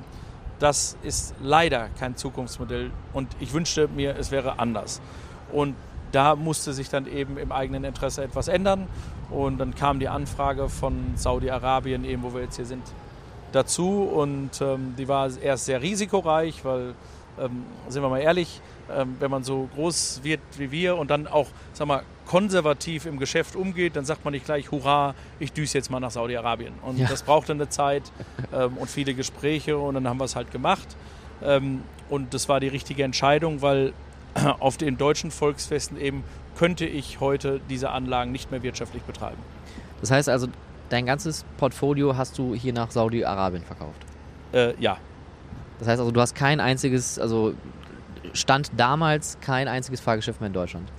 Speaker 3: das ist leider kein Zukunftsmodell. Und ich wünschte mir, es wäre anders. Und da musste sich dann eben im eigenen Interesse etwas ändern. Und dann kam die Anfrage von Saudi-Arabien, eben wo wir jetzt hier sind, dazu. Und ähm, die war erst sehr risikoreich, weil, ähm, sind wir mal ehrlich, ähm, wenn man so groß wird wie wir und dann auch, sag mal, konservativ im Geschäft umgeht, dann sagt man nicht gleich, hurra, ich düse jetzt mal nach Saudi-Arabien. Und ja. das braucht dann eine Zeit ähm, und viele Gespräche und dann haben wir es halt gemacht. Ähm, und das war die richtige Entscheidung, weil [clears throat] auf den deutschen Volksfesten eben könnte ich heute diese Anlagen nicht mehr wirtschaftlich betreiben.
Speaker 2: Das heißt also, dein ganzes Portfolio hast du hier nach Saudi-Arabien verkauft?
Speaker 3: Äh, ja.
Speaker 2: Das heißt also, du hast kein einziges, also stand damals kein einziges Fahrgeschäft mehr in Deutschland?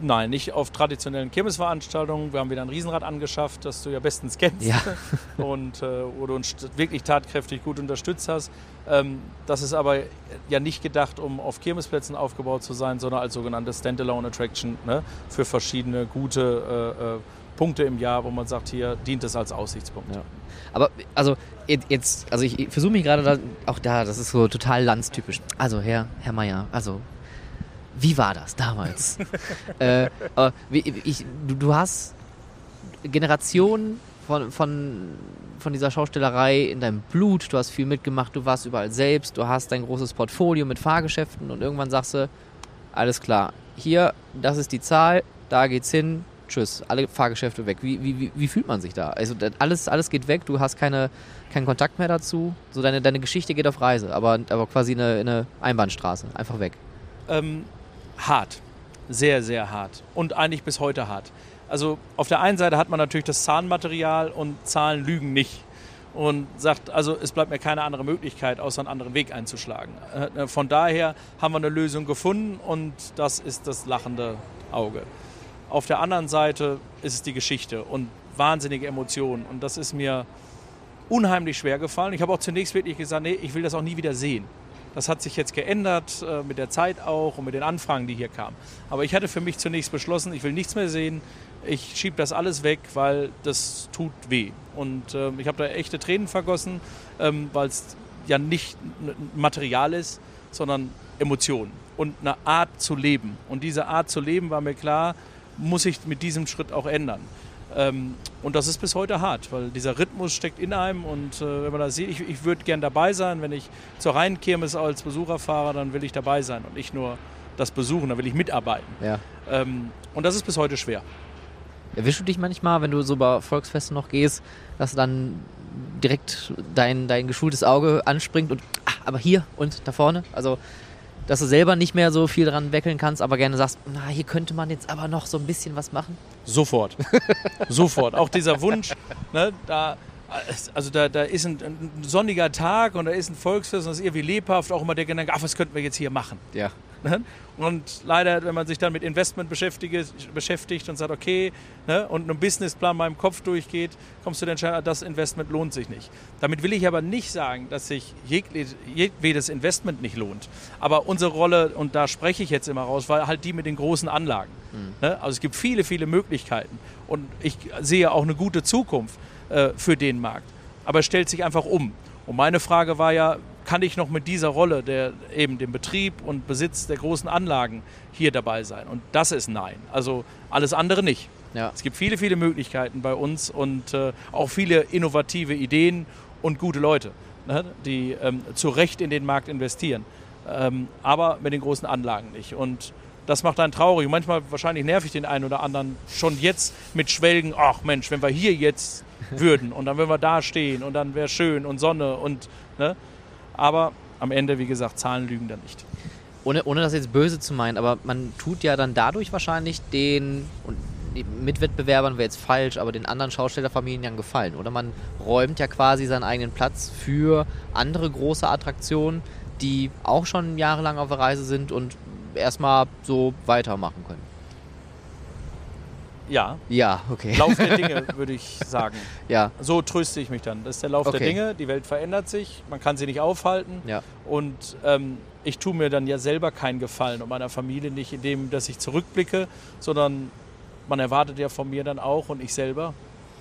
Speaker 3: Nein, nicht auf traditionellen Kirmesveranstaltungen. Wir haben wieder ein Riesenrad angeschafft, das du ja bestens kennst
Speaker 2: ja. [laughs]
Speaker 3: und äh, wo du uns wirklich tatkräftig gut unterstützt hast. Ähm, das ist aber ja nicht gedacht, um auf Kirmesplätzen aufgebaut zu sein, sondern als sogenannte Standalone Attraction ne, für verschiedene gute äh, äh, Punkte im Jahr, wo man sagt, hier dient es als Aussichtspunkt. Ja.
Speaker 2: Aber also jetzt, also ich versuche mich gerade da, auch da, das ist so total landstypisch. Also Herr, Herr Meier, also wie war das damals? [laughs] äh, ich, du, du, hast Generationen von, von, von dieser Schaustellerei in deinem Blut, du hast viel mitgemacht, du warst überall selbst, du hast dein großes Portfolio mit Fahrgeschäften und irgendwann sagst du, alles klar, hier, das ist die Zahl, da geht's hin, tschüss, alle Fahrgeschäfte weg. Wie, wie, wie, fühlt man sich da? Also alles, alles geht weg, du hast keine, keinen Kontakt mehr dazu, so deine, deine Geschichte geht auf Reise, aber, aber quasi eine, eine Einbahnstraße, einfach weg.
Speaker 3: Ähm, hart. Sehr, sehr hart. Und eigentlich bis heute hart. Also auf der einen Seite hat man natürlich das Zahnmaterial und Zahlen lügen nicht. Und sagt, also es bleibt mir keine andere Möglichkeit, außer einen anderen Weg einzuschlagen. Äh, von daher haben wir eine Lösung gefunden und das ist das lachende Auge. Auf der anderen Seite ist es die Geschichte und wahnsinnige Emotionen. Und das ist mir unheimlich schwer gefallen. Ich habe auch zunächst wirklich gesagt, nee, ich will das auch nie wieder sehen. Das hat sich jetzt geändert, äh, mit der Zeit auch und mit den Anfragen, die hier kamen. Aber ich hatte für mich zunächst beschlossen, ich will nichts mehr sehen. Ich schiebe das alles weg, weil das tut weh. Und äh, ich habe da echte Tränen vergossen, ähm, weil es ja nicht Material ist, sondern Emotionen und eine Art zu leben. Und diese Art zu leben war mir klar, muss ich mit diesem Schritt auch ändern. Ähm, und das ist bis heute hart, weil dieser Rhythmus steckt in einem und äh, wenn man das sieht, ich, ich würde gern dabei sein, wenn ich zur Rheinkirmes als Besucher fahre, dann will ich dabei sein und nicht nur das besuchen, dann will ich mitarbeiten.
Speaker 2: Ja.
Speaker 3: Ähm, und das ist bis heute schwer.
Speaker 2: Erwischst du dich manchmal, wenn du so bei Volksfesten noch gehst, dass dann direkt dein, dein geschultes Auge anspringt und, ach, aber hier und da vorne? Also dass du selber nicht mehr so viel dran weckeln kannst, aber gerne sagst, na, hier könnte man jetzt aber noch so ein bisschen was machen?
Speaker 3: Sofort. [laughs] Sofort. Auch dieser Wunsch, ne, da, also da, da ist ein, ein, sonniger Tag und da ist ein Volksfest und das ist irgendwie lebhaft, auch immer der Gedanke, ach, was könnten wir jetzt hier machen?
Speaker 2: Ja.
Speaker 3: Ne? Und leider, wenn man sich dann mit Investment beschäftigt und sagt, okay, ne, und einen Businessplan im Kopf durchgeht, kommst du dann Entscheidung, ah, das Investment lohnt sich nicht. Damit will ich aber nicht sagen, dass sich jedes Investment nicht lohnt. Aber unsere Rolle, und da spreche ich jetzt immer raus, war halt die mit den großen Anlagen. Mhm. Ne? Also es gibt viele, viele Möglichkeiten. Und ich sehe auch eine gute Zukunft äh, für den Markt. Aber es stellt sich einfach um. Und meine Frage war ja, kann ich noch mit dieser Rolle, der eben dem Betrieb und Besitz der großen Anlagen hier dabei sein? Und das ist Nein. Also alles andere nicht. Ja. Es gibt viele, viele Möglichkeiten bei uns und äh, auch viele innovative Ideen und gute Leute, ne, die ähm, zu Recht in den Markt investieren. Ähm, aber mit den großen Anlagen nicht. Und das macht einen traurig. Manchmal wahrscheinlich nerv ich den einen oder anderen schon jetzt mit Schwelgen. Ach Mensch, wenn wir hier jetzt würden. Und dann würden wir da stehen und dann wäre schön und Sonne und, ne? Aber am Ende, wie gesagt, Zahlen lügen da nicht.
Speaker 2: Ohne, ohne das jetzt böse zu meinen, aber man tut ja dann dadurch wahrscheinlich den, und Mitwettbewerbern wäre jetzt falsch, aber den anderen Schaustellerfamilien ja Gefallen, oder? Man räumt ja quasi seinen eigenen Platz für andere große Attraktionen, die auch schon jahrelang auf der Reise sind und erstmal so weitermachen können.
Speaker 3: Ja,
Speaker 2: Ja, okay.
Speaker 3: Lauf der Dinge, [laughs] würde ich sagen.
Speaker 2: Ja,
Speaker 3: So tröste ich mich dann. Das ist der Lauf
Speaker 2: Okay.
Speaker 3: der Dinge. Die Welt verändert sich, man kann sie nicht aufhalten.
Speaker 2: ja.
Speaker 3: Und ähm, ich tue mir dann ja selber keinen Gefallen und meiner Familie nicht, indem dass ich zurückblicke, sondern man erwartet ja von mir dann auch und ich selber,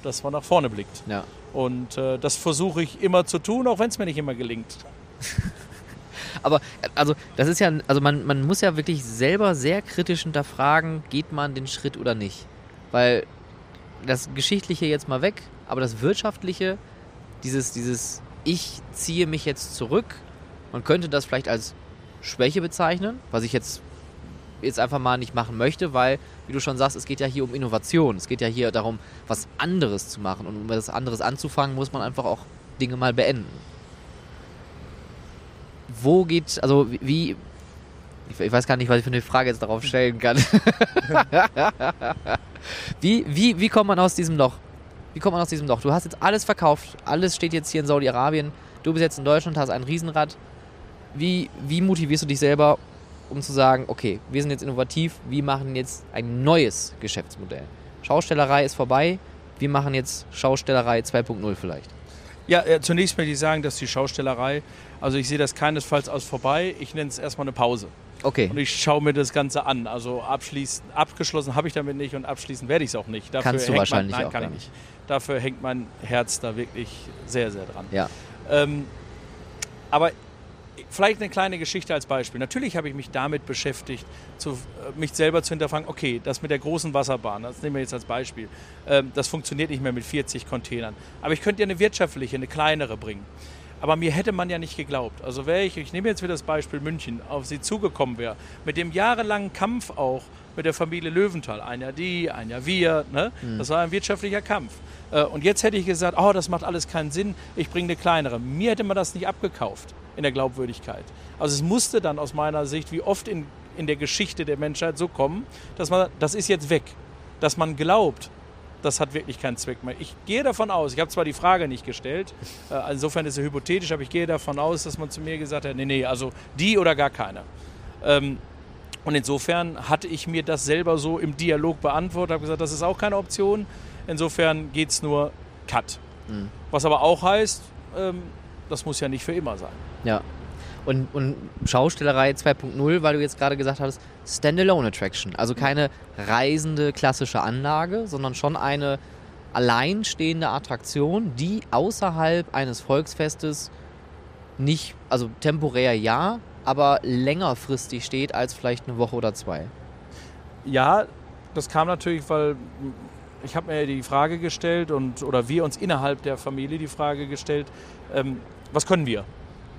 Speaker 3: dass man nach vorne blickt.
Speaker 2: Ja.
Speaker 3: Und äh, das versuche ich immer zu tun, auch wenn es mir nicht immer gelingt. [laughs]
Speaker 2: Aber also das ist ja, also man, man muss ja wirklich selber sehr kritisch hinterfragen, geht man den Schritt oder nicht. Weil das Geschichtliche jetzt mal weg, aber das Wirtschaftliche, dieses, dieses Ich ziehe mich jetzt zurück, man könnte das vielleicht als Schwäche bezeichnen, was ich jetzt, jetzt einfach mal nicht machen möchte, weil, wie du schon sagst, es geht ja hier um Innovation. Es geht ja hier darum, was anderes zu machen. Und um etwas anderes anzufangen, muss man einfach auch Dinge mal beenden wo geht, also wie, ich, ich weiß gar nicht, was ich für eine Frage jetzt darauf stellen kann. [laughs] wie, wie, wie kommt man aus diesem Loch? Wie kommt man aus diesem Loch? Du hast jetzt alles verkauft, alles steht jetzt hier in Saudi-Arabien, du bist jetzt in Deutschland, hast ein Riesenrad. Wie, wie motivierst du dich selber, um zu sagen, okay, wir sind jetzt innovativ, wir machen jetzt ein neues Geschäftsmodell? Schaustellerei ist vorbei, wir machen jetzt Schaustellerei 2.0 vielleicht.
Speaker 3: Ja, äh, zunächst möchte ich sagen, dass die Schaustellerei, also ich sehe das keinesfalls als vorbei. Ich nenne es erstmal eine Pause.
Speaker 2: Okay,
Speaker 3: Und ich schaue mir das Ganze an. Also abschließen, abgeschlossen habe ich damit nicht und abschließen werde ich es auch nicht. Dafür
Speaker 2: Kannst du
Speaker 3: hängt
Speaker 2: wahrscheinlich
Speaker 3: mein, nein,
Speaker 2: auch
Speaker 3: kann
Speaker 2: gar
Speaker 3: ich nicht. Dafür hängt mein Herz da wirklich sehr, sehr dran.
Speaker 2: ja.
Speaker 3: Ähm, aber vielleicht eine kleine Geschichte als Beispiel. Natürlich habe ich mich damit beschäftigt, zu, äh, mich selber zu hinterfragen, okay, das mit der großen Wasserbahn, das nehmen wir jetzt als Beispiel, ähm, das funktioniert nicht mehr mit 40 Containern. Aber ich könnte ja eine wirtschaftliche, eine kleinere bringen. Aber mir hätte man ja nicht geglaubt. Also wäre ich, ich nehme jetzt wieder das Beispiel München, auf sie zugekommen wäre, mit dem jahrelangen Kampf auch mit der Familie Löwenthal, ein Jahr die, ein Jahr wir, ne? das war ein wirtschaftlicher Kampf. Äh, Und jetzt hätte ich gesagt, oh, das macht alles keinen Sinn, ich bringe eine kleinere. Mir hätte man das nicht abgekauft in der Glaubwürdigkeit. Also es musste dann aus meiner Sicht, wie oft in, in der Geschichte der Menschheit so kommen, dass man, das ist jetzt weg. Dass man glaubt, das hat wirklich keinen Zweck mehr. Ich gehe davon aus, ich habe zwar die Frage nicht gestellt, äh, insofern ist es hypothetisch, aber ich gehe davon aus, dass man zu mir gesagt hat, nee, nee, also die oder gar keiner. Ähm, und insofern hatte ich mir das selber so im Dialog beantwortet, habe gesagt, das ist auch keine Option. Insofern geht es nur Cut.
Speaker 2: Mhm.
Speaker 3: Was aber auch heißt, ähm, das muss ja nicht für immer sein.
Speaker 2: Ja. Und, und Schaustellerei 2.0, weil du jetzt gerade gesagt hast, Standalone Attraction. Also keine reisende klassische Anlage, sondern schon eine alleinstehende Attraktion, die außerhalb eines Volksfestes nicht, also temporär ja, aber längerfristig steht als vielleicht eine Woche oder zwei.
Speaker 3: Ja, das kam natürlich, weil ich habe mir die Frage gestellt und oder wir uns innerhalb der Familie die Frage gestellt, ähm, was können wir?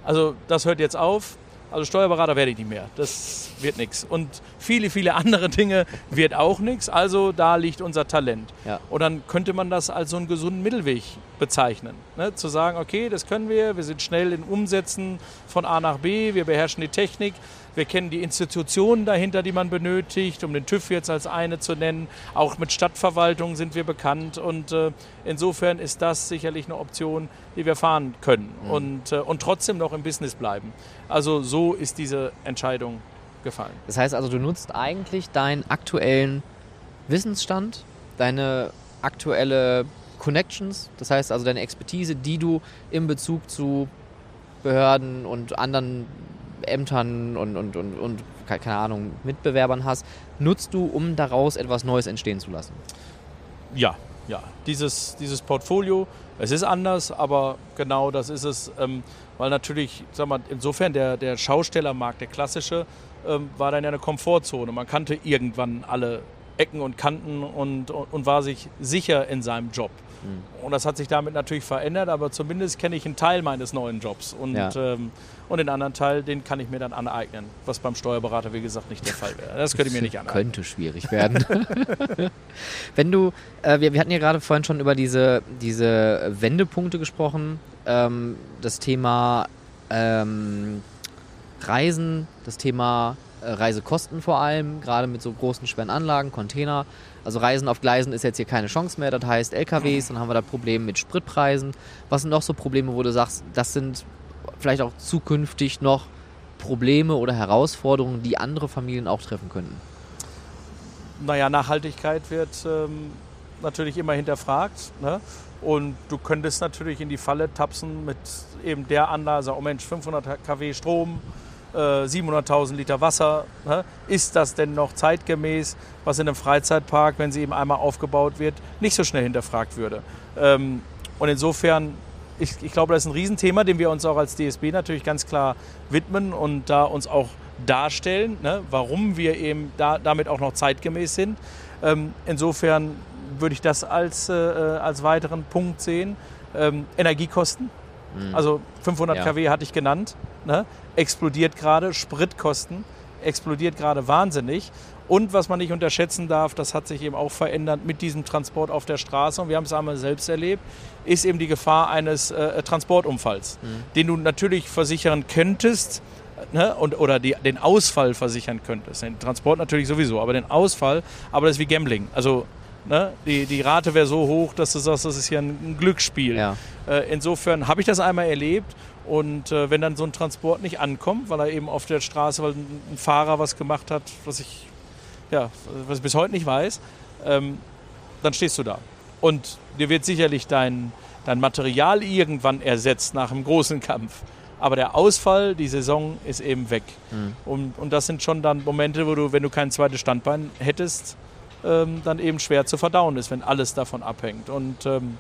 Speaker 3: Also das hört jetzt auf. Also Steuerberater werde ich nicht mehr. Das wird nichts. Und viele, viele [laughs] andere Dinge wird auch nichts. Also da liegt unser Talent.
Speaker 2: Ja.
Speaker 3: Und dann könnte man das als so einen gesunden Mittelweg bezeichnen. Ne? Zu sagen, okay, das können wir, wir sind schnell in Umsetzen von A nach B, wir beherrschen die Technik, wir kennen die Institutionen dahinter, die man benötigt, um den TÜV jetzt als eine zu nennen. Auch mit Stadtverwaltung sind wir bekannt und äh, insofern ist das sicherlich eine Option, die wir fahren können und, äh, und trotzdem noch im Business bleiben. Also so ist diese Entscheidung gefallen.
Speaker 2: Das heißt also, du nutzt eigentlich deinen aktuellen Wissensstand, deine aktuelle Connections, das heißt also deine Expertise, die du in Bezug zu Behörden und anderen Ämtern und, und, und, und ke- keine Ahnung, Mitbewerbern hast, nutzt du, um daraus etwas Neues entstehen zu lassen.
Speaker 3: Ja, ja. Dieses, dieses Portfolio, es ist anders, aber genau das ist es, ähm, weil natürlich, sag mal, insofern der, der Schaustellermarkt, der klassische, ähm, war dann ja eine Komfortzone. Man kannte irgendwann alle Ecken und Kanten und, und, und war sich sicher in seinem Job. Mhm. Und das hat sich damit natürlich verändert, aber zumindest kenne ich einen Teil meines neuen Jobs. Und, ja. ähm, und den anderen Teil, den kann ich mir dann aneignen, was beim Steuerberater, wie gesagt, nicht der Fall wäre. Das könnte ich mir nicht aneignen.
Speaker 2: Könnte schwierig werden. [laughs] Wenn du, äh, wir, wir hatten ja gerade vorhin schon über diese, diese Wendepunkte gesprochen, ähm, das Thema ähm, Reisen, das Thema äh, Reisekosten vor allem, gerade mit so großen, schweren Anlagen, Container. Also Reisen auf Gleisen ist jetzt hier keine Chance mehr. Das heißt LKWs, dann haben wir da Probleme mit Spritpreisen. Was sind noch so Probleme, wo du sagst, das sind vielleicht auch zukünftig noch Probleme oder Herausforderungen, die andere Familien auch treffen könnten?
Speaker 3: Naja, Nachhaltigkeit wird ähm, natürlich immer hinterfragt. Ne? Und du könntest natürlich in die Falle tapsen mit eben der Anlage, oh Mensch, 500 kW Strom, 700.000 äh, Liter Wasser. Ist das denn noch zeitgemäß, was in einem Freizeitpark, wenn sie eben einmal aufgebaut wird, nicht so schnell hinterfragt würde? Ähm, und insofern, ich, ich glaube, das ist ein Riesenthema, dem wir uns auch als DSB natürlich ganz klar widmen und da uns auch darstellen, ne? warum wir eben da, damit auch noch zeitgemäß sind. Ähm, insofern würde ich das als, äh, als weiteren Punkt sehen. Ähm, Energiekosten. Mhm. Also 500 ja. kW hatte ich genannt ne, explodiert gerade, Spritkosten explodiert gerade wahnsinnig. Und was man nicht unterschätzen darf, das hat sich eben auch verändert mit diesem Transport auf der Straße, und wir haben es einmal selbst erlebt, ist eben die Gefahr eines äh, Transportunfalls, mhm. den du natürlich versichern könntest, Ne, und, oder die, den Ausfall versichern könntest. Den Transport natürlich sowieso, aber den Ausfall, aber das ist wie Gambling. Also ne, die, die Rate wäre so hoch, dass du sagst, das ist hier ein, Glücksspiel. Ja. Äh, insofern habe ich das einmal erlebt und äh, wenn dann so ein Transport nicht ankommt, weil er eben auf der Straße, weil ein Fahrer was gemacht hat, was ich, ja, was ich bis heute nicht weiß, ähm, dann stehst du da. Und dir wird sicherlich dein, dein Material irgendwann ersetzt nach einem großen Kampf. Aber der Ausfall, die Saison ist eben weg. Mhm. Und, und das sind schon dann Momente, wo du, wenn du kein zweites Standbein hättest, ähm, dann eben schwer zu verdauen ist, wenn alles davon abhängt. Und ähm,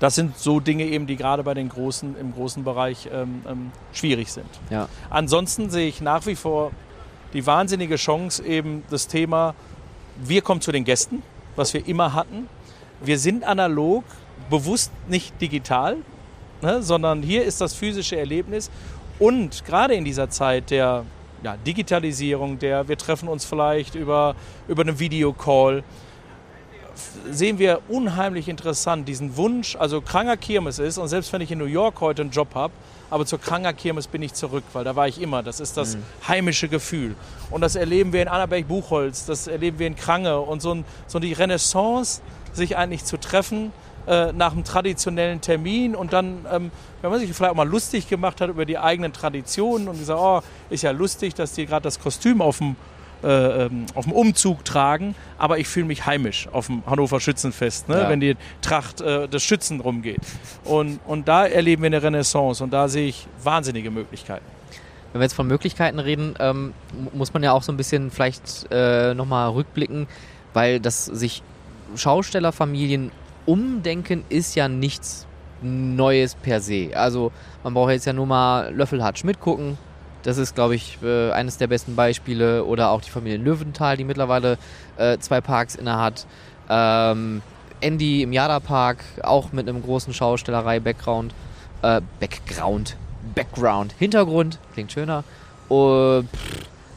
Speaker 3: das sind so Dinge eben, die gerade bei den großen im großen Bereich ähm, ähm, schwierig sind. Ja. Ansonsten sehe ich nach wie vor die wahnsinnige Chance eben das Thema, wir kommen zu den Gästen, was wir immer hatten. Wir sind analog, bewusst nicht digital, ne, sondern hier ist das physische Erlebnis. Und gerade in dieser Zeit der ja, Digitalisierung, der wir treffen uns vielleicht über, über einen Videocall, sehen wir unheimlich interessant diesen Wunsch, also Kranger Kirmes ist, und selbst wenn ich in New York heute einen Job habe, aber zur Kranger Kirmes bin ich zurück, weil da war ich immer. Das ist das mhm. heimische Gefühl. Und das erleben wir in Annaberg-Buchholz, das erleben wir in Krange und so, ein, so die Renaissance, sich eigentlich zu treffen äh, nach einem traditionellen Termin und dann, ähm, wenn man sich vielleicht auch mal lustig gemacht hat über die eigenen Traditionen und gesagt, oh, ist ja lustig, dass die gerade das Kostüm auf dem äh, ähm, auf dem Umzug tragen, aber ich fühle mich heimisch auf dem Hannover Schützenfest, ne? ja. wenn die Tracht äh, des Schützen rumgeht. Und, und da erleben wir eine Renaissance und da sehe ich wahnsinnige Möglichkeiten.
Speaker 2: Wenn wir jetzt von Möglichkeiten reden, ähm, muss man ja auch so ein bisschen vielleicht äh, nochmal rückblicken, weil das sich Schaustellerfamilien umdenken ist ja nichts Neues per se. Also man braucht jetzt ja nur mal Löffelhardt Schmidt gucken, das ist, glaube ich, äh, eines der besten Beispiele. Oder auch die Familie Löwenthal, die mittlerweile äh, zwei Parks innehat. Ähm, Andy im Jada-Park, auch mit einem großen Schaustellerei-Background. Äh, Background. Background. Hintergrund, klingt schöner. Uh,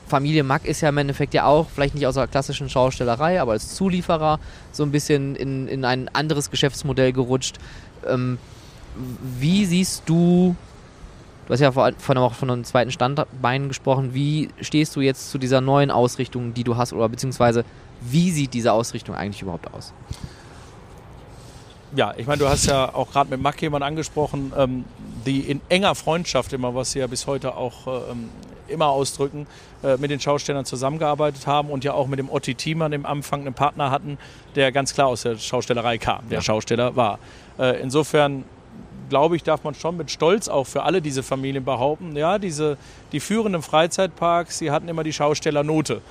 Speaker 2: Familie Mack ist ja im Endeffekt ja auch, vielleicht nicht aus der klassischen Schaustellerei, aber als Zulieferer so ein bisschen in, in ein anderes Geschäftsmodell gerutscht. Ähm, wie siehst du Du hast ja vorhin auch von einem zweiten Standbein gesprochen. Wie stehst du jetzt zu dieser neuen Ausrichtung, die du hast, oder beziehungsweise wie sieht diese Ausrichtung eigentlich überhaupt aus?
Speaker 3: Ja, ich meine, du hast ja auch gerade mit Mack jemand angesprochen, ähm, die in enger Freundschaft immer, was sie ja bis heute auch ähm, immer ausdrücken, äh, mit den Schaustellern zusammengearbeitet haben und ja auch mit dem Otti Thiemann im Anfang einen Partner hatten, der ganz klar aus der Schaustellerei kam, der ja. Schausteller war. Äh, insofern glaube ich, darf man schon mit Stolz auch für alle diese Familien behaupten, ja, diese, die führenden Freizeitparks, sie hatten immer die Schaustellernote.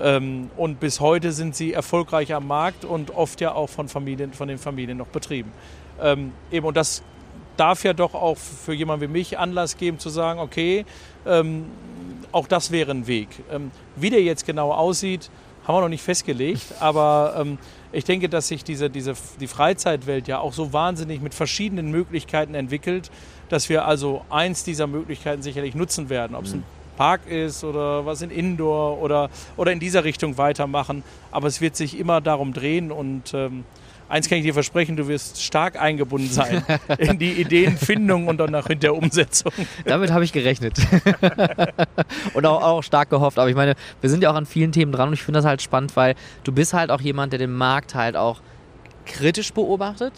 Speaker 3: Ähm, und bis heute sind sie erfolgreich am Markt und oft ja auch von, Familien, von den Familien noch betrieben. Ähm, eben, und das darf ja doch auch für jemanden wie mich Anlass geben zu sagen, okay, ähm, auch das wäre ein Weg. Ähm, wie der jetzt genau aussieht, haben wir noch nicht festgelegt, aber ähm, ich denke, dass sich diese, diese, die Freizeitwelt ja auch so wahnsinnig mit verschiedenen Möglichkeiten entwickelt, dass wir also eins dieser Möglichkeiten sicherlich nutzen werden. Ob es ein Park ist oder was in Indoor oder, oder in dieser Richtung weitermachen. Aber es wird sich immer darum drehen und ähm, eins kann ich dir versprechen, du wirst stark eingebunden sein [laughs] in die Ideenfindung und dann auch in der Umsetzung.
Speaker 2: Damit habe ich gerechnet. [laughs] und auch, auch, stark gehofft. Aber ich meine, wir sind ja auch an vielen Themen dran und ich finde das halt spannend, weil du bist halt auch jemand, der den Markt halt auch kritisch beobachtet,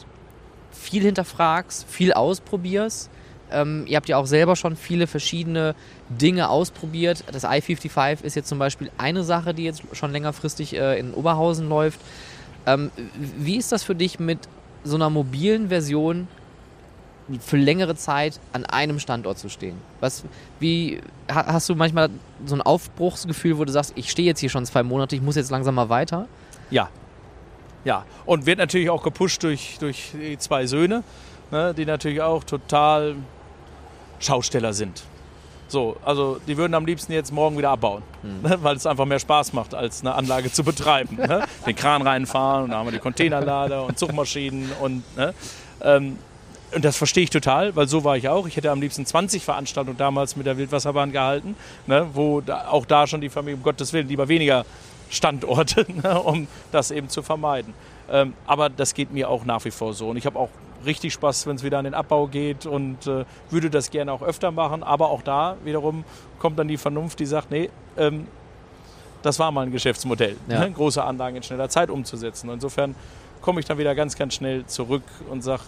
Speaker 2: viel hinterfragst, viel ausprobierst. Ähm, ihr habt ja auch selber schon viele verschiedene Dinge ausprobiert. Das i55 ist jetzt zum Beispiel eine Sache, die jetzt schon längerfristig äh, in Oberhausen läuft. Ähm, wie ist das für dich mit so einer mobilen Version für längere Zeit an einem Standort zu stehen? Was, wie hast du manchmal so ein Aufbruchsgefühl, wo du sagst, ich stehe jetzt hier schon zwei Monate, ich muss jetzt langsam mal weiter?
Speaker 3: Ja, ja. Und wird natürlich auch gepusht durch, durch die zwei Söhne, ne, die natürlich auch total Schausteller sind. So, also die würden am liebsten jetzt morgen wieder abbauen, mhm. ne, weil es einfach mehr Spaß macht, als eine Anlage zu betreiben. Ne? [laughs] Den Kran reinfahren und dann haben wir die Containerlader und Zugmaschinen und ne? ähm, und das verstehe ich total, weil so war ich auch. Ich hätte am liebsten 20 Veranstaltungen damals mit der Wildwasserbahn gehalten, ne, wo da, auch da schon die Familie, um Gottes Willen, lieber weniger Standorte, [laughs] ne, um das eben zu vermeiden. Ähm, aber das geht mir auch nach wie vor so. Und ich habe auch richtig Spaß, wenn es wieder an den Abbau geht und äh, würde das gerne auch öfter machen. Aber auch da wiederum kommt dann die Vernunft, die sagt, nee, ähm, das war mal ein Geschäftsmodell, ja. ne? große Anlagen in schneller Zeit umzusetzen. insofern komme ich dann wieder ganz, ganz schnell zurück und sage,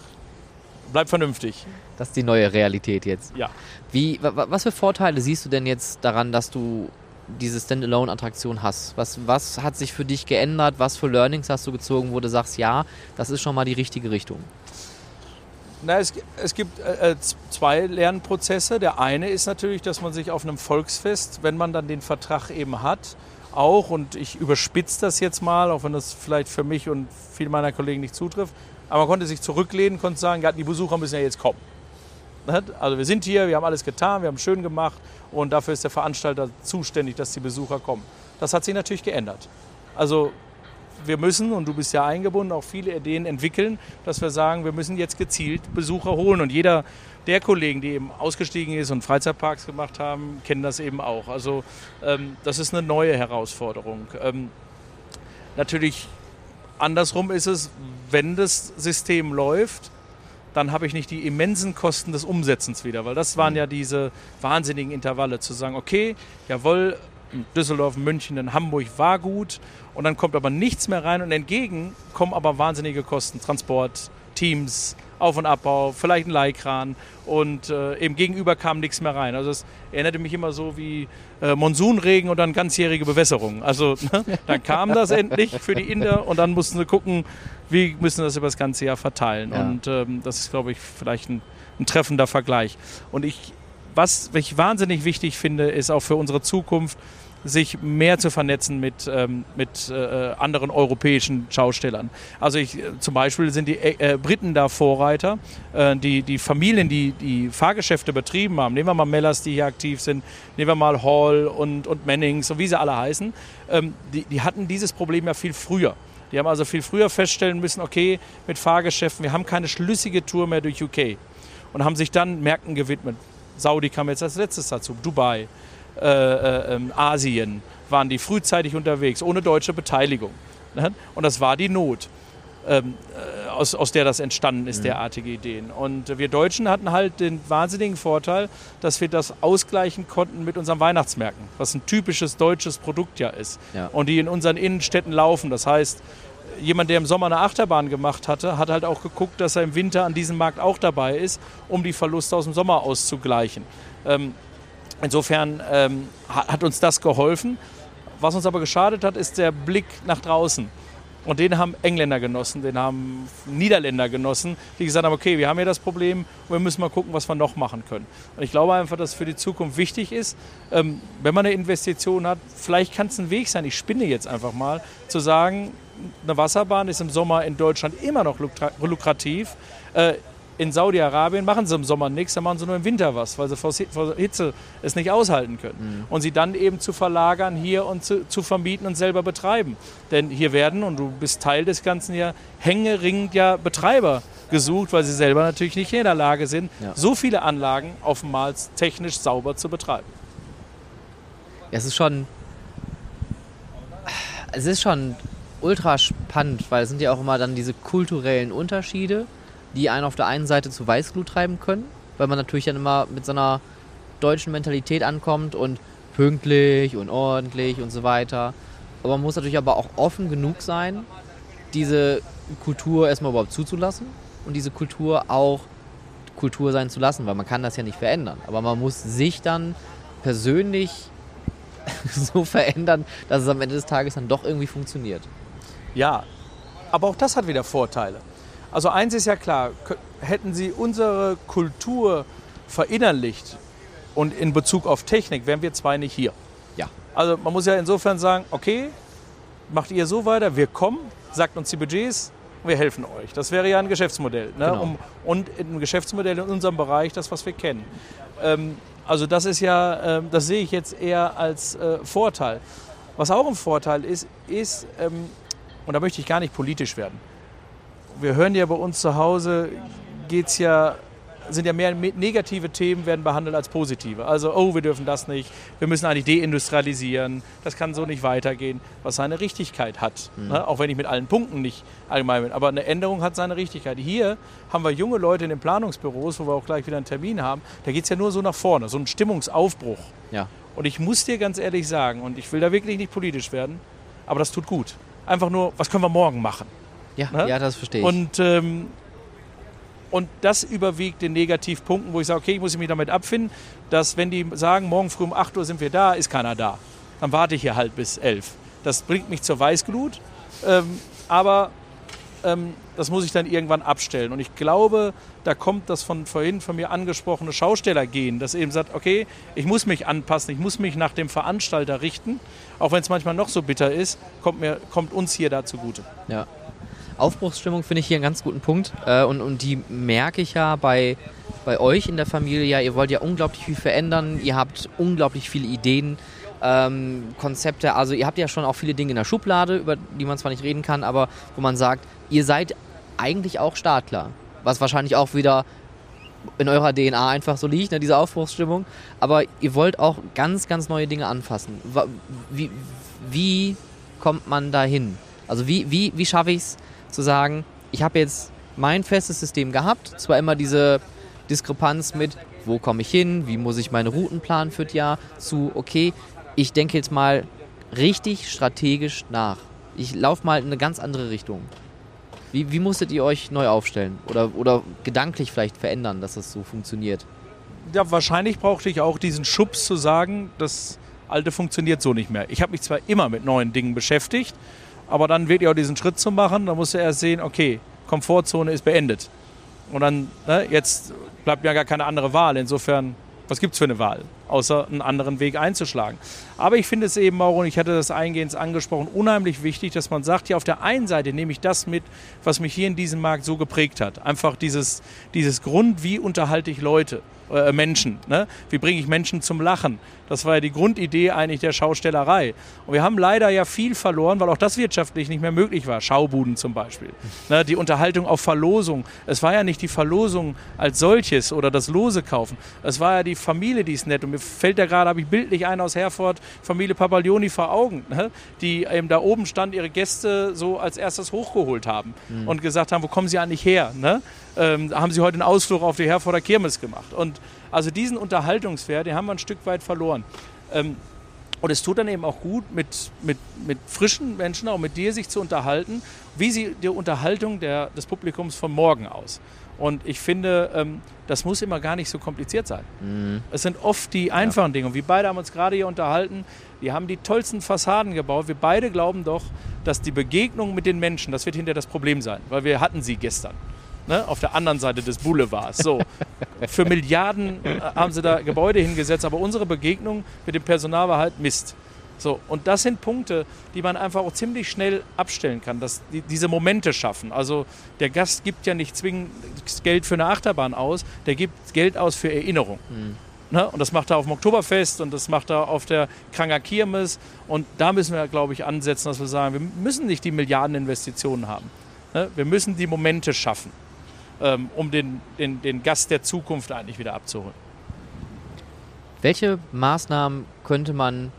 Speaker 3: bleib vernünftig.
Speaker 2: Das ist die neue Realität jetzt.
Speaker 3: Ja.
Speaker 2: Wie, was für Vorteile siehst du denn jetzt daran, dass du diese Standalone-Attraktion hast? Was, was hat sich für dich geändert? Was für Learnings hast du gezogen, wo du sagst, ja, das ist schon mal die richtige Richtung?
Speaker 3: Na, es, es gibt äh, äh zwei Lernprozesse. Der eine ist natürlich, dass man sich auf einem Volksfest, wenn man dann den Vertrag eben hat, auch, und ich überspitze das jetzt mal, auch wenn das vielleicht für mich und viele meiner Kollegen nicht zutrifft, aber man konnte sich zurücklehnen, konnte sagen, die Besucher müssen ja jetzt kommen. Also wir sind hier, wir haben alles getan, wir haben schön gemacht und dafür ist der Veranstalter zuständig, dass die Besucher kommen. Das hat sich natürlich geändert. Also wir müssen, und du bist ja eingebunden, auch viele Ideen entwickeln, dass wir sagen, wir müssen jetzt gezielt Besucher holen. Und jeder der Kollegen, die eben ausgestiegen ist und Freizeitparks gemacht haben, kennen das eben auch. Also ähm, das ist eine neue Herausforderung. Ähm, natürlich andersrum ist es, wenn das System läuft, dann habe ich nicht die immensen Kosten des Umsetzens wieder, weil das waren mhm. ja diese wahnsinnigen Intervalle, zu sagen, okay, jawohl, Düsseldorf, München, in Hamburg war gut und dann kommt aber nichts mehr rein und entgegen kommen aber wahnsinnige Kosten. Transport, Teams, Auf- und Abbau, vielleicht ein Leihkran und äh, eben gegenüber kam nichts mehr rein. Also es erinnerte mich immer so wie äh, Monsunregen und dann ganzjährige Bewässerung. Also ne, [laughs] dann kam das endlich für die Inder und dann mussten sie gucken, wie müssen wir das über das ganze Jahr verteilen. Ja. Und ähm, das ist, glaube ich, vielleicht ein, ein treffender Vergleich. Und ich, was ich wahnsinnig wichtig finde, ist auch für unsere Zukunft, sich mehr zu vernetzen mit, ähm, mit äh, anderen europäischen Schaustellern. Also ich, äh, zum Beispiel sind die äh, äh, Briten da Vorreiter. Äh, die, die Familien, die die Fahrgeschäfte betrieben haben, nehmen wir mal Mellers, die hier aktiv sind, nehmen wir mal Hall und, und Mannings und wie sie alle heißen, ähm, die, die hatten dieses Problem ja viel früher. Die haben also viel früher feststellen müssen, okay, mit Fahrgeschäften, wir haben keine schlüssige Tour mehr durch UK. Und haben sich dann Märkten gewidmet. Saudi kam jetzt als letztes dazu, Dubai. Äh, äh, ähm, Asien waren die frühzeitig unterwegs, ohne deutsche Beteiligung. Ne? Und das war die Not, ähm, äh, aus, aus der das entstanden ist, mhm. derartige Ideen. Und wir Deutschen hatten halt den wahnsinnigen Vorteil, dass wir das ausgleichen konnten mit unseren Weihnachtsmärkten, was ein typisches deutsches Produkt ja ist. Ja. Und die in unseren Innenstädten laufen. Das heißt, jemand, der im Sommer eine Achterbahn gemacht hatte, hat halt auch geguckt, dass er im Winter an diesem Markt auch dabei ist, um die Verluste aus dem Sommer auszugleichen. Ähm, Insofern ähm, hat uns das geholfen. Was uns aber geschadet hat, ist der Blick nach draußen. Und den haben Engländer genossen, den haben Niederländer genossen, die gesagt haben, okay, wir haben hier das Problem und wir müssen mal gucken, was wir noch machen können. Und ich glaube einfach, dass es für die Zukunft wichtig ist, ähm, wenn man eine Investition hat, vielleicht kann es ein Weg sein, ich spinne jetzt einfach mal, zu sagen, eine Wasserbahn ist im Sommer in Deutschland immer noch lukrativ. Äh, In Saudi-Arabien machen sie im Sommer nichts, dann machen sie nur im Winter was, weil sie vor Hitze es nicht aushalten können. Mhm. Und sie dann eben zu verlagern hier und zu, zu, vermieten und selber betreiben. Denn hier werden, und du bist Teil des Ganzen hier, hängeringend ja Betreiber gesucht, weil sie selber natürlich nicht in der Lage sind, ja. so viele Anlagen Mals technisch sauber zu betreiben.
Speaker 2: Ja, es ist schon. Es ist schon ultra spannend, weil es sind ja auch immer dann diese kulturellen Unterschiede die einen auf der einen Seite zu Weißglut treiben können, weil man natürlich dann immer mit so einer deutschen Mentalität ankommt und pünktlich und ordentlich und so weiter. Aber man muss natürlich aber auch offen genug sein, diese Kultur erstmal überhaupt zuzulassen und diese Kultur auch Kultur sein zu lassen, weil man kann das ja nicht verändern. Aber man muss sich dann persönlich [laughs] so verändern, dass es am Ende des Tages dann doch irgendwie funktioniert.
Speaker 3: Ja, aber auch das hat wieder Vorteile. Also eins ist ja klar, hätten Sie unsere Kultur verinnerlicht und in Bezug auf Technik, wären wir zwei nicht hier.
Speaker 2: Ja.
Speaker 3: Also man muss ja insofern sagen, okay, macht ihr so weiter, wir kommen, sagt uns die Budgets, wir helfen euch. Das wäre ja ein Geschäftsmodell. Ne? Genau. Um, und ein Geschäftsmodell in unserem Bereich, das, was wir kennen. Ähm, also das ist ja, äh, das sehe ich jetzt eher als äh, Vorteil. Was auch ein Vorteil ist, ist, ähm, und da möchte ich gar nicht politisch werden, wir hören ja bei uns zu Hause, geht's ja, sind ja mehr negative Themen werden behandelt als positive. Also, oh, wir dürfen das nicht, wir müssen eigentlich deindustrialisieren, das kann so nicht weitergehen, was seine Richtigkeit hat. Mhm. Ne? Auch wenn ich mit allen Punkten nicht allgemein bin. Aber eine Änderung hat seine Richtigkeit. Hier haben wir junge Leute in den Planungsbüros, wo wir auch gleich wieder einen Termin haben, da geht es ja nur so nach vorne, so ein Stimmungsaufbruch.
Speaker 2: Ja.
Speaker 3: Und ich muss dir ganz ehrlich sagen, und ich will da wirklich nicht politisch werden, aber das tut gut. Einfach nur, was können wir morgen machen?
Speaker 2: Ja, ne? ja das verstehe ich.
Speaker 3: Und, ähm, und das überwiegt den Negativpunkten, wo ich sage, okay, ich muss mich damit abfinden, dass wenn die sagen, morgen früh um 8 Uhr sind wir da, ist keiner da. Dann warte ich hier halt bis 11. Das bringt mich zur Weißglut, ähm, aber das muss ich dann irgendwann abstellen. Und ich glaube, da kommt das von vorhin von mir angesprochene Schaustellergehen, das eben sagt, okay, ich muss mich anpassen, ich muss mich nach dem Veranstalter richten, auch wenn es manchmal noch so bitter ist, kommt, mir, kommt uns hier da zugute.
Speaker 2: Ja, Aufbruchsstimmung finde ich hier einen ganz guten Punkt. Äh, und, und die merke ich ja bei, bei euch in der Familie. Ja, ihr wollt ja unglaublich viel verändern. Ihr habt unglaublich viele Ideen, ähm, Konzepte. Also ihr habt ja schon auch viele Dinge in der Schublade, über die man zwar nicht reden kann, aber wo man sagt, ihr seid eigentlich auch Startler. Was wahrscheinlich auch wieder in eurer DNA einfach so liegt, ne, diese Aufbruchsstimmung. Aber ihr wollt auch ganz, ganz neue Dinge anfassen. Wie, wie kommt man da hin? Also wie, wie, wie schaffe ich es, zu sagen, ich habe jetzt mein festes System gehabt, zwar immer diese Diskrepanz mit, wo komme ich hin, wie muss ich meine Routen planen für das Jahr, zu, okay, ich denke jetzt mal richtig strategisch nach. Ich laufe mal in eine ganz andere Richtung. Wie, wie musstet ihr euch neu aufstellen oder, oder gedanklich vielleicht verändern, dass das so funktioniert?
Speaker 3: Ja, wahrscheinlich brauchte ich auch diesen Schubs zu sagen, das alte funktioniert so nicht mehr. Ich habe mich zwar immer mit neuen Dingen beschäftigt, aber dann wirklich auch diesen Schritt zu machen, da musst du erst sehen, okay, Komfortzone ist beendet. Und dann, ne, jetzt bleibt mir gar keine andere Wahl. Insofern, was gibt es für eine Wahl, außer einen anderen Weg einzuschlagen? Aber ich finde es eben auch, und ich hatte das eingehend angesprochen, unheimlich wichtig, dass man sagt, ja, auf der einen Seite nehme ich das mit, was mich hier in diesem Markt so geprägt hat. Einfach dieses, dieses Grund, wie unterhalte ich Leute. Äh, Menschen. Ne? Wie bringe ich Menschen zum Lachen? Das war ja die Grundidee eigentlich der Schaustellerei. Und wir haben leider ja viel verloren, weil auch das wirtschaftlich nicht mehr möglich war. Schaubuden zum Beispiel. Ne? Die Unterhaltung auf Verlosung. Es war ja nicht die Verlosung als solches oder das Lose kaufen. Es war ja die Familie, die ist nett. Und mir fällt da gerade, habe ich bildlich einen aus Herford, Familie Papaglioni vor Augen, ne? die eben da oben stand, ihre Gäste so als erstes hochgeholt haben mhm. und gesagt haben, wo kommen sie eigentlich her? Ne? ähm, haben sie heute einen Ausflug auf die Herforder Kirmes gemacht. Und also diesen Unterhaltungswert, den haben wir ein Stück weit verloren. Ähm, und es tut dann eben auch gut, mit, mit, mit frischen Menschen, auch mit dir, sich zu unterhalten. Wie sieht die Unterhaltung der, des Publikums von morgen aus? Und ich finde, ähm, das muss immer gar nicht so kompliziert sein. Mhm. Es sind oft die einfachen ja. Dinge. Und wir beide haben uns gerade hier unterhalten. Die haben die tollsten Fassaden gebaut. Wir beide glauben doch, dass die Begegnung mit den Menschen, das wird hinterher das Problem sein, weil wir hatten sie gestern ne, auf der anderen Seite des Boulevards. So. [laughs] Für Milliarden äh, haben sie da Gebäude hingesetzt, aber unsere Begegnung mit dem Personal war halt Mist. So, und das sind Punkte, die man einfach auch ziemlich schnell abstellen kann, dass die, diese Momente schaffen. Also der Gast gibt ja nicht zwingend Geld für eine Achterbahn aus, der gibt Geld aus für Erinnerung. Mhm. Ne? Und das macht er auf dem Oktoberfest und das macht er auf der Kranger Kirmes. Und da müssen wir, glaube ich, ansetzen, dass wir sagen, wir müssen nicht die Milliardeninvestitionen haben. Ne? Wir müssen die Momente schaffen, ähm, um den, den, den Gast der Zukunft eigentlich wieder abzuholen.
Speaker 2: Welche Maßnahmen könnte man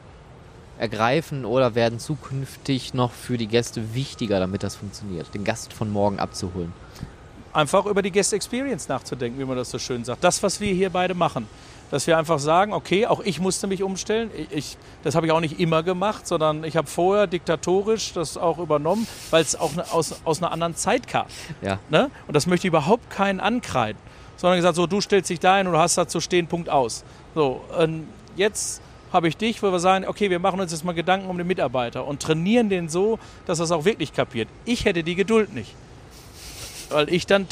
Speaker 2: ergreifen oder werden zukünftig noch für die Gäste wichtiger, damit das funktioniert, den Gast von morgen abzuholen?
Speaker 3: Einfach über die Guest Experience nachzudenken, wie man das so schön sagt. Das, was wir hier beide machen. Dass wir einfach sagen, okay, auch ich musste mich umstellen. Ich, das habe ich auch nicht immer gemacht, sondern ich habe vorher diktatorisch das auch übernommen, weil es auch ne, aus, aus einer anderen Zeit kam. Ja. Ne? Und das möchte ich überhaupt keinen ankreiden. Sondern gesagt, so, du stellst dich da ein und du hast da zu stehen, Punkt aus. So, jetzt habe ich dich, wo wir sagen, okay, wir machen uns jetzt mal Gedanken um den Mitarbeiter und trainieren den so, dass er es auch wirklich kapiert. Ich hätte die Geduld nicht. Weil ich dann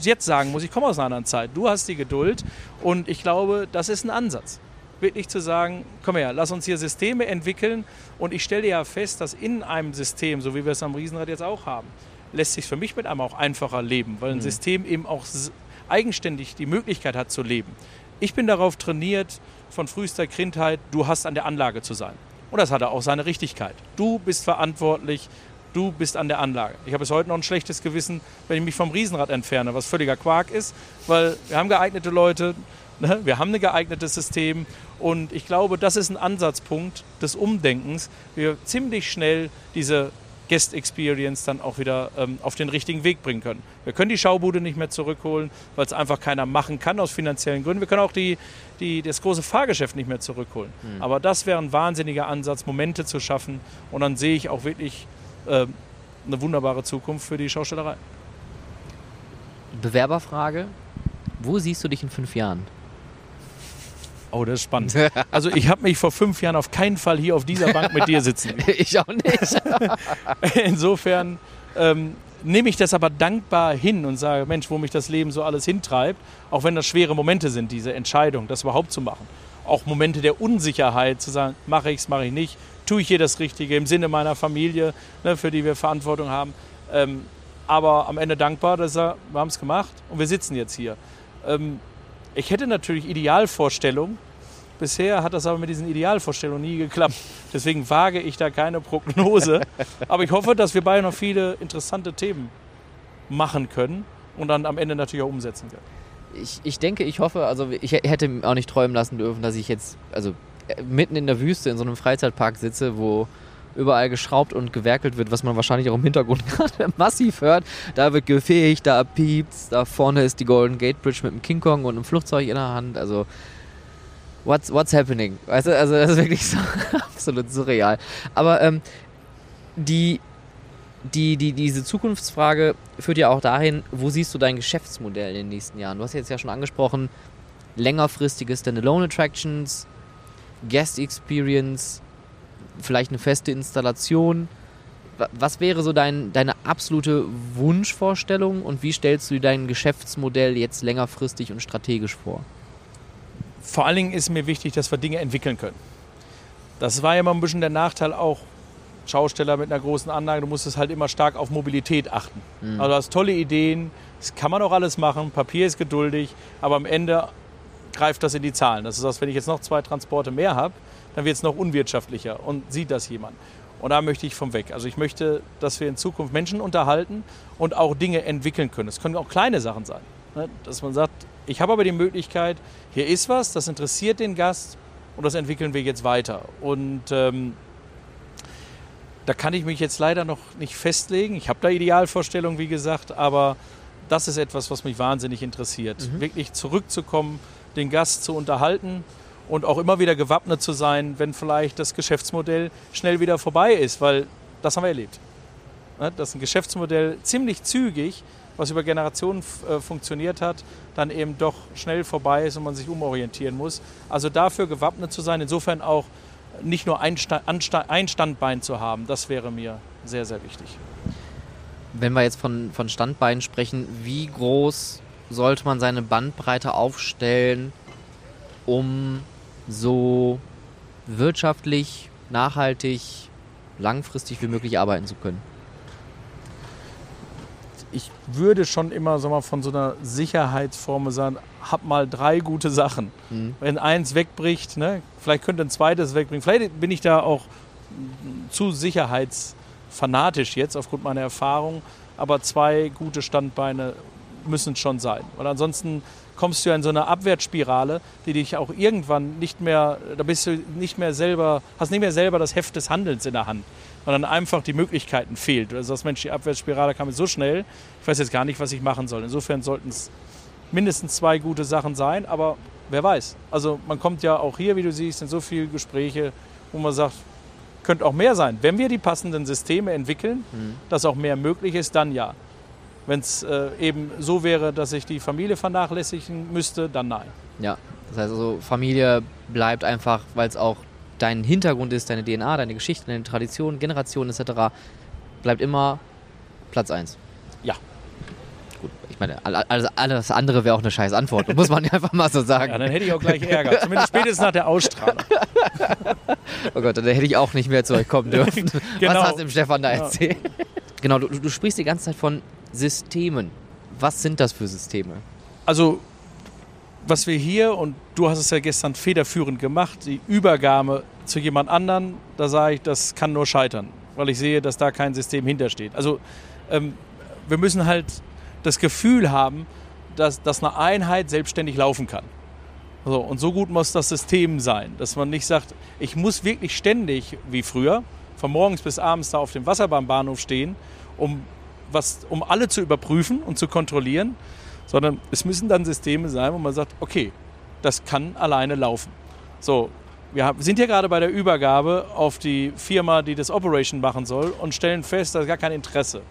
Speaker 3: jetzt sagen muss, ich komme aus einer anderen Zeit. Du hast die Geduld und ich glaube, das ist ein Ansatz. Wirklich zu sagen, komm her, lass uns hier Systeme entwickeln und ich stelle ja fest, dass in einem System, so wie wir es am Riesenrad jetzt auch haben, lässt sich für mich mit einem auch einfacher leben, weil ein mhm. System eben auch eigenständig die Möglichkeit hat zu leben. Ich bin darauf trainiert, von frühester Kindheit, du hast an der Anlage zu sein. Und das hat auch seine Richtigkeit. Du bist verantwortlich, du bist an der Anlage. Ich habe bis heute noch ein schlechtes Gewissen, wenn ich mich vom Riesenrad entferne, was völliger Quark ist, weil wir haben geeignete Leute, ne? wir haben ein geeignetes System und ich glaube, das ist ein Ansatzpunkt des Umdenkens, wie wir ziemlich schnell diese Guest Experience dann auch wieder ähm, auf den richtigen Weg bringen können. Wir können die Schaubude nicht mehr zurückholen, weil es einfach keiner machen kann aus finanziellen Gründen. Wir können auch die, die, das große Fahrgeschäft nicht mehr zurückholen. Mhm. Aber das wäre ein wahnsinniger Ansatz, Momente zu schaffen. Und dann sehe ich auch wirklich äh, eine wunderbare Zukunft für die Schaustellerei.
Speaker 2: Bewerberfrage. Wo siehst du dich in fünf Jahren?
Speaker 3: Oh, das ist spannend. Also ich habe mich vor fünf Jahren auf keinen Fall hier auf dieser Bank mit dir sitzen. [laughs]
Speaker 2: ich auch nicht. [laughs]
Speaker 3: Insofern ähm, nehme ich das aber dankbar hin und sage, Mensch, wo mich das Leben so alles hintreibt, auch wenn das schwere Momente sind, diese Entscheidung, das überhaupt zu machen. Auch Momente der Unsicherheit, zu sagen, mache ich es, mache ich nicht, tue ich hier das Richtige im Sinne meiner Familie, ne, für die wir Verantwortung haben. Ähm, aber am Ende dankbar, dass er, wir haben es gemacht und wir sitzen jetzt hier. Ähm, ich hätte natürlich Idealvorstellungen. Bisher hat das aber mit diesen Idealvorstellungen nie geklappt. Deswegen wage ich da keine Prognose. Aber ich hoffe, dass wir beide noch viele interessante Themen machen können und dann am Ende natürlich auch umsetzen können.
Speaker 2: Ich, ich denke, ich hoffe, also ich hätte auch nicht träumen lassen dürfen, dass ich jetzt, also äh, mitten in der Wüste in so einem Freizeitpark sitze, wo überall geschraubt und gewerkelt wird, was man wahrscheinlich auch im Hintergrund [laughs] gerade massiv hört. Da wird gefegt, da piept's, da vorne ist die Golden Gate Bridge mit einem King Kong und einem Flugzeug in der Hand. Also, what's, what's happening? Weißt du, also das ist wirklich so [laughs] absolut surreal. Aber ähm, die, die, die, diese Zukunftsfrage führt ja auch dahin, wo siehst du dein Geschäftsmodell in den nächsten Jahren? Du hast jetzt ja schon angesprochen, längerfristige Standalone Attractions, Guest Experience, vielleicht eine feste Installation. Was wäre so dein, deine absolute Wunschvorstellung und wie stellst du dein Geschäftsmodell jetzt längerfristig und strategisch vor?
Speaker 3: Vor allen Dingen ist mir wichtig, dass wir Dinge entwickeln können. Das war ja immer ein bisschen der Nachteil auch Schausteller mit einer großen Anlage, du musstest halt immer stark auf Mobilität achten. Mhm. Also du hast tolle Ideen, das kann man auch alles machen, Papier ist geduldig, aber am Ende greift das in die Zahlen. Das ist, als wenn ich jetzt noch zwei Transporte mehr habe, dann wird es noch unwirtschaftlicher und sieht das jemand. Und da möchte ich vom weg. Also ich möchte, dass wir in Zukunft Menschen unterhalten und auch Dinge entwickeln können. Es können auch kleine Sachen sein. Ne? Dass man sagt, ich habe aber die Möglichkeit, hier ist was, das interessiert den Gast und das entwickeln wir jetzt weiter. Und ähm, da kann ich mich jetzt leider noch nicht festlegen. Ich habe da Idealvorstellungen, wie gesagt, aber das ist etwas, was mich wahnsinnig interessiert. Mhm. Wirklich zurückzukommen, den Gast zu unterhalten und auch immer wieder gewappnet zu sein, wenn vielleicht das Geschäftsmodell schnell wieder vorbei ist, weil das haben wir erlebt. Ne, dass ein Geschäftsmodell ziemlich zügig, was über Generationen äh, funktioniert hat, dann eben doch schnell vorbei ist und man sich umorientieren muss. Also dafür gewappnet zu sein, insofern auch nicht nur ein, ein Standbein zu haben, das wäre mir sehr, sehr wichtig.
Speaker 2: Wenn wir jetzt von, von Standbeinen sprechen, wie groß sollte man seine Bandbreite aufstellen, um so wirtschaftlich nachhaltig, langfristig wie möglich arbeiten zu können?
Speaker 3: ich würde schon immer so mal von so einer Sicherheitsformel sagen, hab mal drei gute Sachen. Mhm. Wenn eins wegbricht, ne, vielleicht könnte ein zweites wegbringen. Vielleicht bin ich da auch zu sicherheitsfanatisch jetzt aufgrund meiner Erfahrung, aber zwei gute Standbeine müssen schon sein. Weil ansonsten kommst du ja in so eine Abwärtsspirale, die dich auch irgendwann nicht mehr, da bist du nicht mehr selber, hast nicht mehr selber das Heft des Handelns in der Hand dann einfach die Möglichkeiten fehlt. Also das Mensch, die Abwärtsspirale kam so schnell, ich weiß jetzt gar nicht, was ich machen soll. Insofern sollten es mindestens zwei gute Sachen sein, aber wer weiß. Also man kommt ja auch hier, wie du siehst, in so viele Gespräche, wo man sagt, könnte auch mehr sein. Wenn wir die passenden Systeme entwickeln, mhm. dass auch mehr möglich ist, dann ja. Wenn es äh, eben so wäre, dass ich die Familie vernachlässigen müsste, dann nein.
Speaker 2: Ja, das heißt also, Familie bleibt einfach, weil es auch dein Hintergrund ist, deine DNA, deine Geschichte, deine Tradition, Generation etc., bleibt immer Platz 1.
Speaker 3: Ja.
Speaker 2: Gut, ich meine, alles, alles andere wäre auch eine scheiß Antwort, muss man [laughs] einfach mal so sagen.
Speaker 3: Ja, dann hätte ich auch gleich Ärger, zumindest spätestens nach der Ausstrahlung. [laughs]
Speaker 2: oh Gott, dann hätte ich auch nicht mehr zu euch kommen dürfen. [laughs] genau. Was hast du dem Stefan da erzählt? Ja. Genau, du, du sprichst die ganze Zeit von Systemen. Was sind das für Systeme?
Speaker 3: Also was wir hier, und du hast es ja gestern federführend gemacht, die Übergabe zu jemand anderen, da sage ich, das kann nur scheitern, weil ich sehe, dass da kein System hintersteht. Also ähm, wir müssen halt das Gefühl haben, dass, dass eine Einheit selbstständig laufen kann. So, und so gut muss das System sein, dass man nicht sagt, ich muss wirklich ständig, wie früher, von morgens bis abends da auf dem Wasserbahnbahnhof stehen, um, was, um alle zu überprüfen und zu kontrollieren, sondern es müssen dann Systeme sein, wo man sagt, okay, das kann alleine laufen. So, wir sind hier gerade bei der Übergabe auf die Firma, die das Operation machen soll und stellen fest, da ist gar kein Interesse.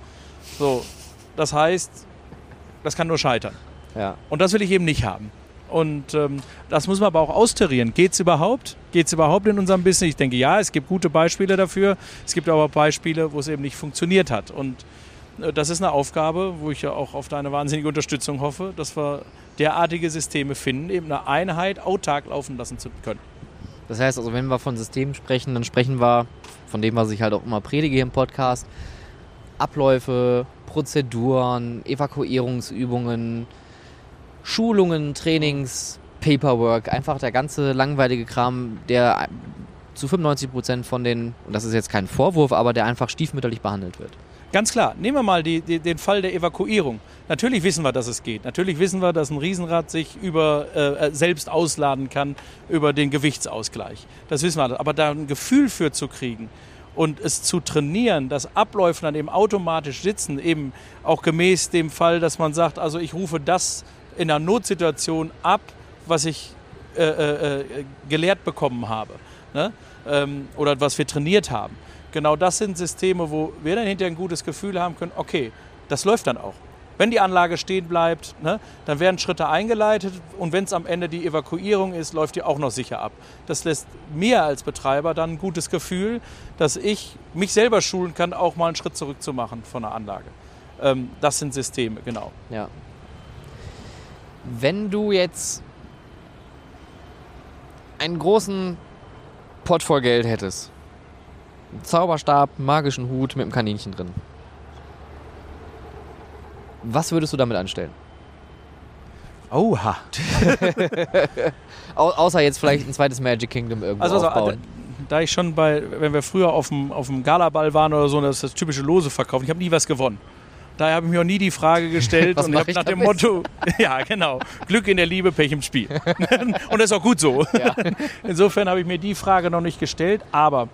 Speaker 3: So, das heißt, das kann nur scheitern.
Speaker 2: Ja.
Speaker 3: Und das will ich eben nicht haben. Und ähm, das muss man aber auch austarieren. Geht es überhaupt? Geht es überhaupt in unserem Business? Ich denke, ja, es gibt gute Beispiele dafür. Es gibt aber Beispiele, wo es eben nicht funktioniert hat. Und das ist eine Aufgabe, wo ich ja auch auf deine wahnsinnige Unterstützung hoffe, dass wir derartige Systeme finden, eben eine Einheit autark laufen lassen zu können.
Speaker 2: Das heißt also, wenn wir von Systemen sprechen, dann sprechen wir von dem, was ich halt auch immer predige im Podcast, Abläufe, Prozeduren, Evakuierungsübungen, Schulungen, Trainings, Paperwork, einfach der ganze langweilige Kram, der zu 95 Prozent von den, und das ist jetzt kein Vorwurf, aber der einfach stiefmütterlich behandelt wird.
Speaker 3: Ganz klar, nehmen wir mal die, die, den Fall der Evakuierung. Natürlich wissen wir, dass es geht. Natürlich wissen wir, dass ein Riesenrad sich über, äh, selbst ausladen kann über den Gewichtsausgleich. Das wissen wir. Aber da ein Gefühl für zu kriegen und es zu trainieren, dass Abläufe dann eben automatisch sitzen, eben auch gemäß dem Fall, dass man sagt, also ich rufe das in einer Notsituation ab, was ich äh, äh, äh gelehrt bekommen habe ne? ähm, oder was wir trainiert haben genau das sind Systeme, wo wir dann hinterher ein gutes Gefühl haben können, okay, das läuft dann auch. Wenn die Anlage stehen bleibt, ne, dann werden Schritte eingeleitet und wenn es am Ende die Evakuierung ist, läuft die auch noch sicher ab. Das lässt mir als Betreiber dann ein gutes Gefühl, dass ich mich selber schulen kann, auch mal einen Schritt zurück zu machen von der Anlage. Ähm, das sind Systeme, genau.
Speaker 2: Ja. Wenn du jetzt einen großen Pot voll Geld hättest, Zauberstab, magischen Hut mit einem Kaninchen drin. Was würdest du damit anstellen?
Speaker 3: Oha. [laughs]
Speaker 2: Au außer jetzt vielleicht ein zweites Magic Kingdom irgendwo also, also aufbauen.
Speaker 3: Da, da, ich schon bei, wenn wir früher auf dem, auf dem Galaball waren oder so, das ist das typische Lose verkaufen. Ich habe nie was gewonnen. Daher habe ich mir auch nie die Frage gestellt [laughs] und habe nach dem Motto, [laughs] ja genau, Glück in der Liebe, Pech im Spiel. und das ist auch gut so. Ja. Insofern habe ich mir die Frage noch nicht gestellt, aber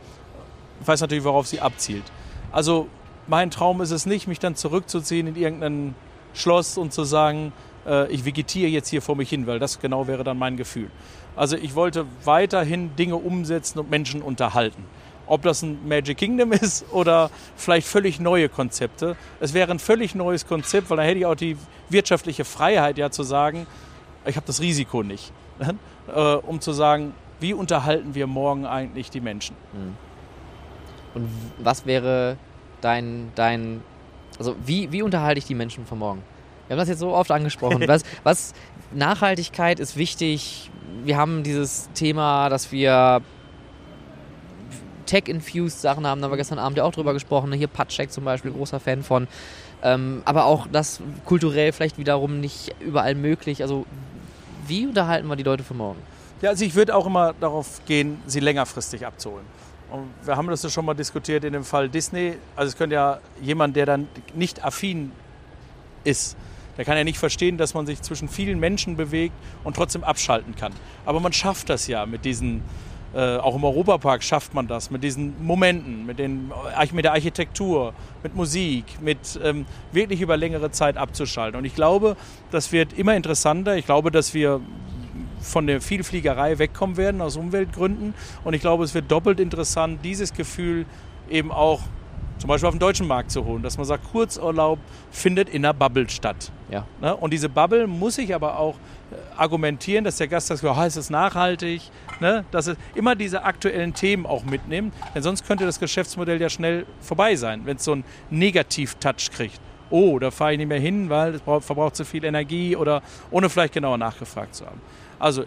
Speaker 3: weiß natürlich, worauf sie abzielt. Also mein Traum ist es nicht, mich dann zurückzuziehen in irgendein Schloss und zu sagen, äh, ich vegetiere jetzt hier vor mich hin, weil das genau wäre dann mein Gefühl. Also ich wollte weiterhin Dinge umsetzen und Menschen unterhalten. Ob das ein Magic Kingdom [laughs] ist oder vielleicht völlig neue Konzepte. Es wäre ein völlig neues Konzept, weil dann hätte ich auch die wirtschaftliche Freiheit ja zu sagen, ich habe das Risiko nicht. [laughs] äh, um zu sagen, wie unterhalten wir morgen eigentlich die Menschen? Mhm.
Speaker 2: Und was wäre dein, dein also wie, wie unterhalte ich die Menschen von morgen? Wir haben das jetzt so oft angesprochen. [laughs] was, was, Nachhaltigkeit ist wichtig. Wir haben dieses Thema, dass wir Tech-infused Sachen haben. Da haben wir gestern Abend ja auch drüber gesprochen. Hier Patschek zum Beispiel, großer Fan von. Ähm, aber auch das kulturell vielleicht wiederum nicht überall möglich. Also wie unterhalten wir die Leute für morgen?
Speaker 3: Ja, also ich würde auch immer darauf gehen, sie längerfristig abzuholen. Und wir haben das ja schon mal diskutiert in dem Fall Disney. Also es könnte ja jemand, der dann nicht affin ist, der kann ja nicht verstehen, dass man sich zwischen vielen Menschen bewegt und trotzdem abschalten kann. Aber man schafft das ja mit diesen, äh, auch im Europapark schafft man das, mit diesen Momenten, mit, den, mit der Architektur, mit Musik, mit ähm, wirklich über längere Zeit abzuschalten. Und ich glaube, das wird immer interessanter. Ich glaube, dass wir von der Vielfliegerei wegkommen werden aus Umweltgründen. Und ich glaube, es wird doppelt interessant, dieses Gefühl eben auch zum Beispiel auf den deutschen Markt zu holen, dass man sagt, Kurzurlaub findet in einer Bubble statt. Ja. Ne? Und diese Bubble muss ich aber auch äh, argumentieren, dass der Gast sagt, oh, ist es nachhaltig, ne? dass es immer diese aktuellen Themen auch mitnimmt, denn sonst könnte das Geschäftsmodell ja schnell vorbei sein, wenn es so einen Negativ-Touch kriegt. Oh, da fahre ich nicht mehr hin, weil es verbraucht zu viel Energie oder ohne vielleicht genauer nachgefragt zu haben. Also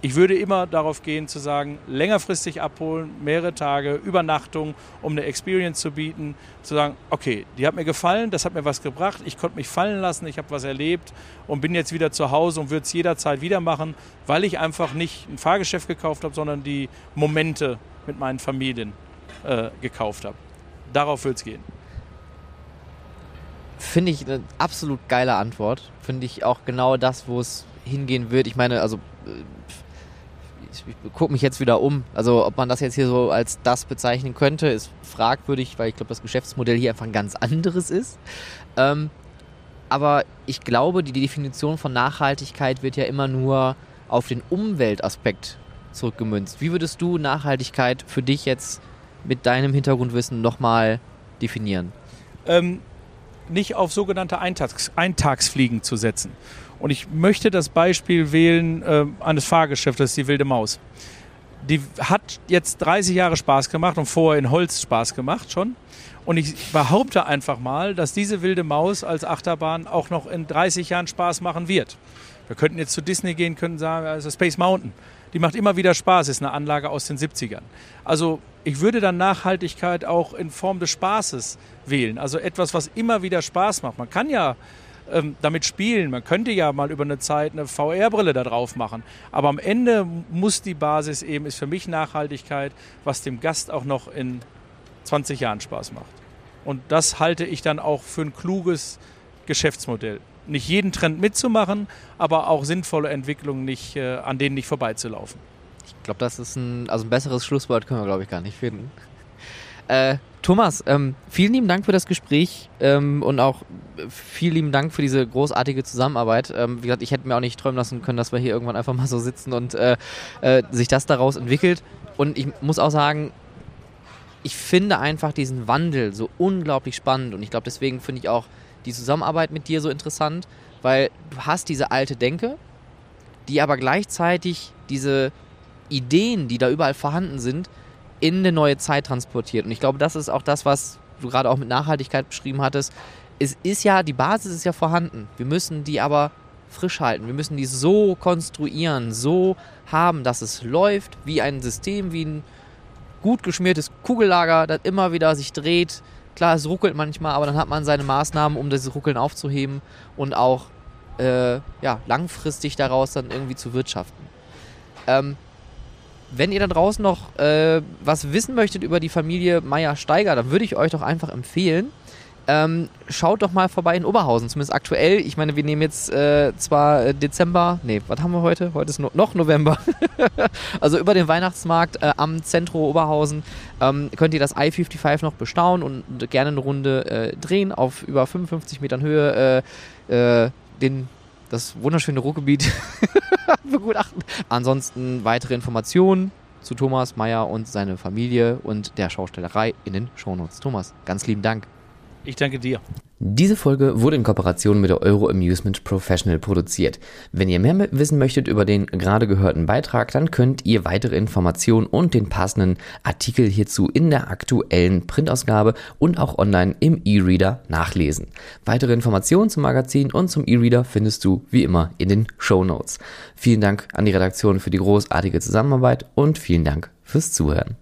Speaker 3: ich würde immer darauf gehen zu sagen, längerfristig abholen, mehrere Tage, Übernachtung, um eine Experience zu bieten, zu sagen, okay, die hat mir gefallen, das hat mir was gebracht, ich konnte mich fallen lassen, ich habe was erlebt und bin jetzt wieder zu Hause und würde es jederzeit wieder machen, weil ich einfach nicht ein Fahrgeschäft gekauft habe, sondern die Momente mit meinen Familien äh, gekauft habe. Darauf wird es gehen.
Speaker 2: Finde ich eine absolut geile Antwort. Finde ich auch genau das, wo es hingehen wird. Ich meine, also äh, ich, ich gucke mich jetzt wieder um. Also ob man das jetzt hier so als das bezeichnen könnte, ist fragwürdig, weil ich glaube, das Geschäftsmodell hier einfach ein ganz anderes ist. Ähm, aber ich glaube, die Definition von Nachhaltigkeit wird ja immer nur auf den Umweltaspekt zurückgemünzt. Wie würdest du Nachhaltigkeit für dich jetzt mit deinem Hintergrundwissen nochmal definieren?
Speaker 3: Ähm, nicht auf sogenannte Eintags Eintagsfliegen zu setzen. Und ich möchte das Beispiel wählen äh, eines Fahrgeschäftes, die Wilde Maus. Die hat jetzt 30 Jahre Spaß gemacht und vorher in Holz Spaß gemacht schon. Und ich behaupte einfach mal, dass diese Wilde Maus als Achterbahn auch noch in 30 Jahren Spaß machen wird. Wir könnten jetzt zu Disney gehen, könnten sagen, also Space Mountain. Die macht immer wieder Spaß, ist eine Anlage aus den 70ern. Also ich würde dann Nachhaltigkeit auch in Form des Spaßes wählen. Also etwas, was immer wieder Spaß macht. Man kann ja ähm, damit spielen. Man könnte ja mal über eine Zeit eine VR-Brille da drauf machen. Aber am Ende muss die Basis eben, ist für mich Nachhaltigkeit, was dem Gast auch noch in 20 Jahren Spaß macht. Und das halte ich dann auch für ein kluges Geschäftsmodell. Nicht jeden Trend mitzumachen, aber auch sinnvolle Entwicklungen nicht, äh, an denen nicht vorbeizulaufen.
Speaker 2: Ich glaube, das ist ein, also ein besseres Schlusswort können wir, glaube ich, gar nicht finden. Äh, Thomas, ähm, vielen lieben Dank für das Gespräch ähm, und auch vielen lieben Dank für diese großartige Zusammenarbeit. Ähm, wie gesagt, ich hätte mir auch nicht träumen lassen können, dass wir hier irgendwann einfach mal so sitzen und äh, äh, sich das daraus entwickelt. Und ich muss auch sagen, ich finde einfach diesen Wandel so unglaublich spannend und ich glaube, deswegen finde ich auch die Zusammenarbeit mit dir so interessant, weil du hast diese alte Denke, die aber gleichzeitig diese Ideen, die da überall vorhanden sind, in eine neue Zeit transportiert. Und ich glaube, das ist auch das, was du gerade auch mit Nachhaltigkeit beschrieben hattest. Es ist ja, die Basis ist ja vorhanden. Wir müssen die aber frisch halten. Wir müssen die so konstruieren, so haben, dass es läuft wie ein System, wie ein gut geschmiertes Kugellager, das immer wieder sich dreht. Klar, es ruckelt manchmal, aber dann hat man seine Maßnahmen, um dieses Ruckeln aufzuheben und auch äh, ja, langfristig daraus dann irgendwie zu wirtschaften. Ähm, wenn ihr da draußen noch äh, was wissen möchtet über die Familie Meier-Steiger, dann würde ich euch doch einfach empfehlen, ähm, schaut doch mal vorbei in Oberhausen, zumindest aktuell. Ich meine, wir nehmen jetzt äh, zwar Dezember, nee, was haben wir heute? Heute ist no noch November. [laughs] also über den Weihnachtsmarkt äh, am Zentro Oberhausen ähm, könnt ihr das I-55 noch bestaunen und gerne eine Runde äh, drehen auf über 55 Metern Höhe. Äh, äh, den das wunderschöne Ruhrgebiet [laughs] begutachten. Ansonsten weitere Informationen zu Thomas Meyer und seine Familie und der Schaustellerei in den Shownotes. Thomas, ganz lieben Dank.
Speaker 3: Ich danke dir.
Speaker 1: Diese Folge wurde in Kooperation mit der Euro Amusement Professional produziert. Wenn ihr mehr wissen möchtet über den gerade gehörten Beitrag, dann könnt ihr weitere Informationen und den passenden Artikel hierzu in der aktuellen Printausgabe und auch online im E-Reader nachlesen. Weitere Informationen zum Magazin und zum E-Reader findest du wie immer in den Show Notes. Vielen Dank an die Redaktion für die großartige Zusammenarbeit und vielen Dank fürs Zuhören.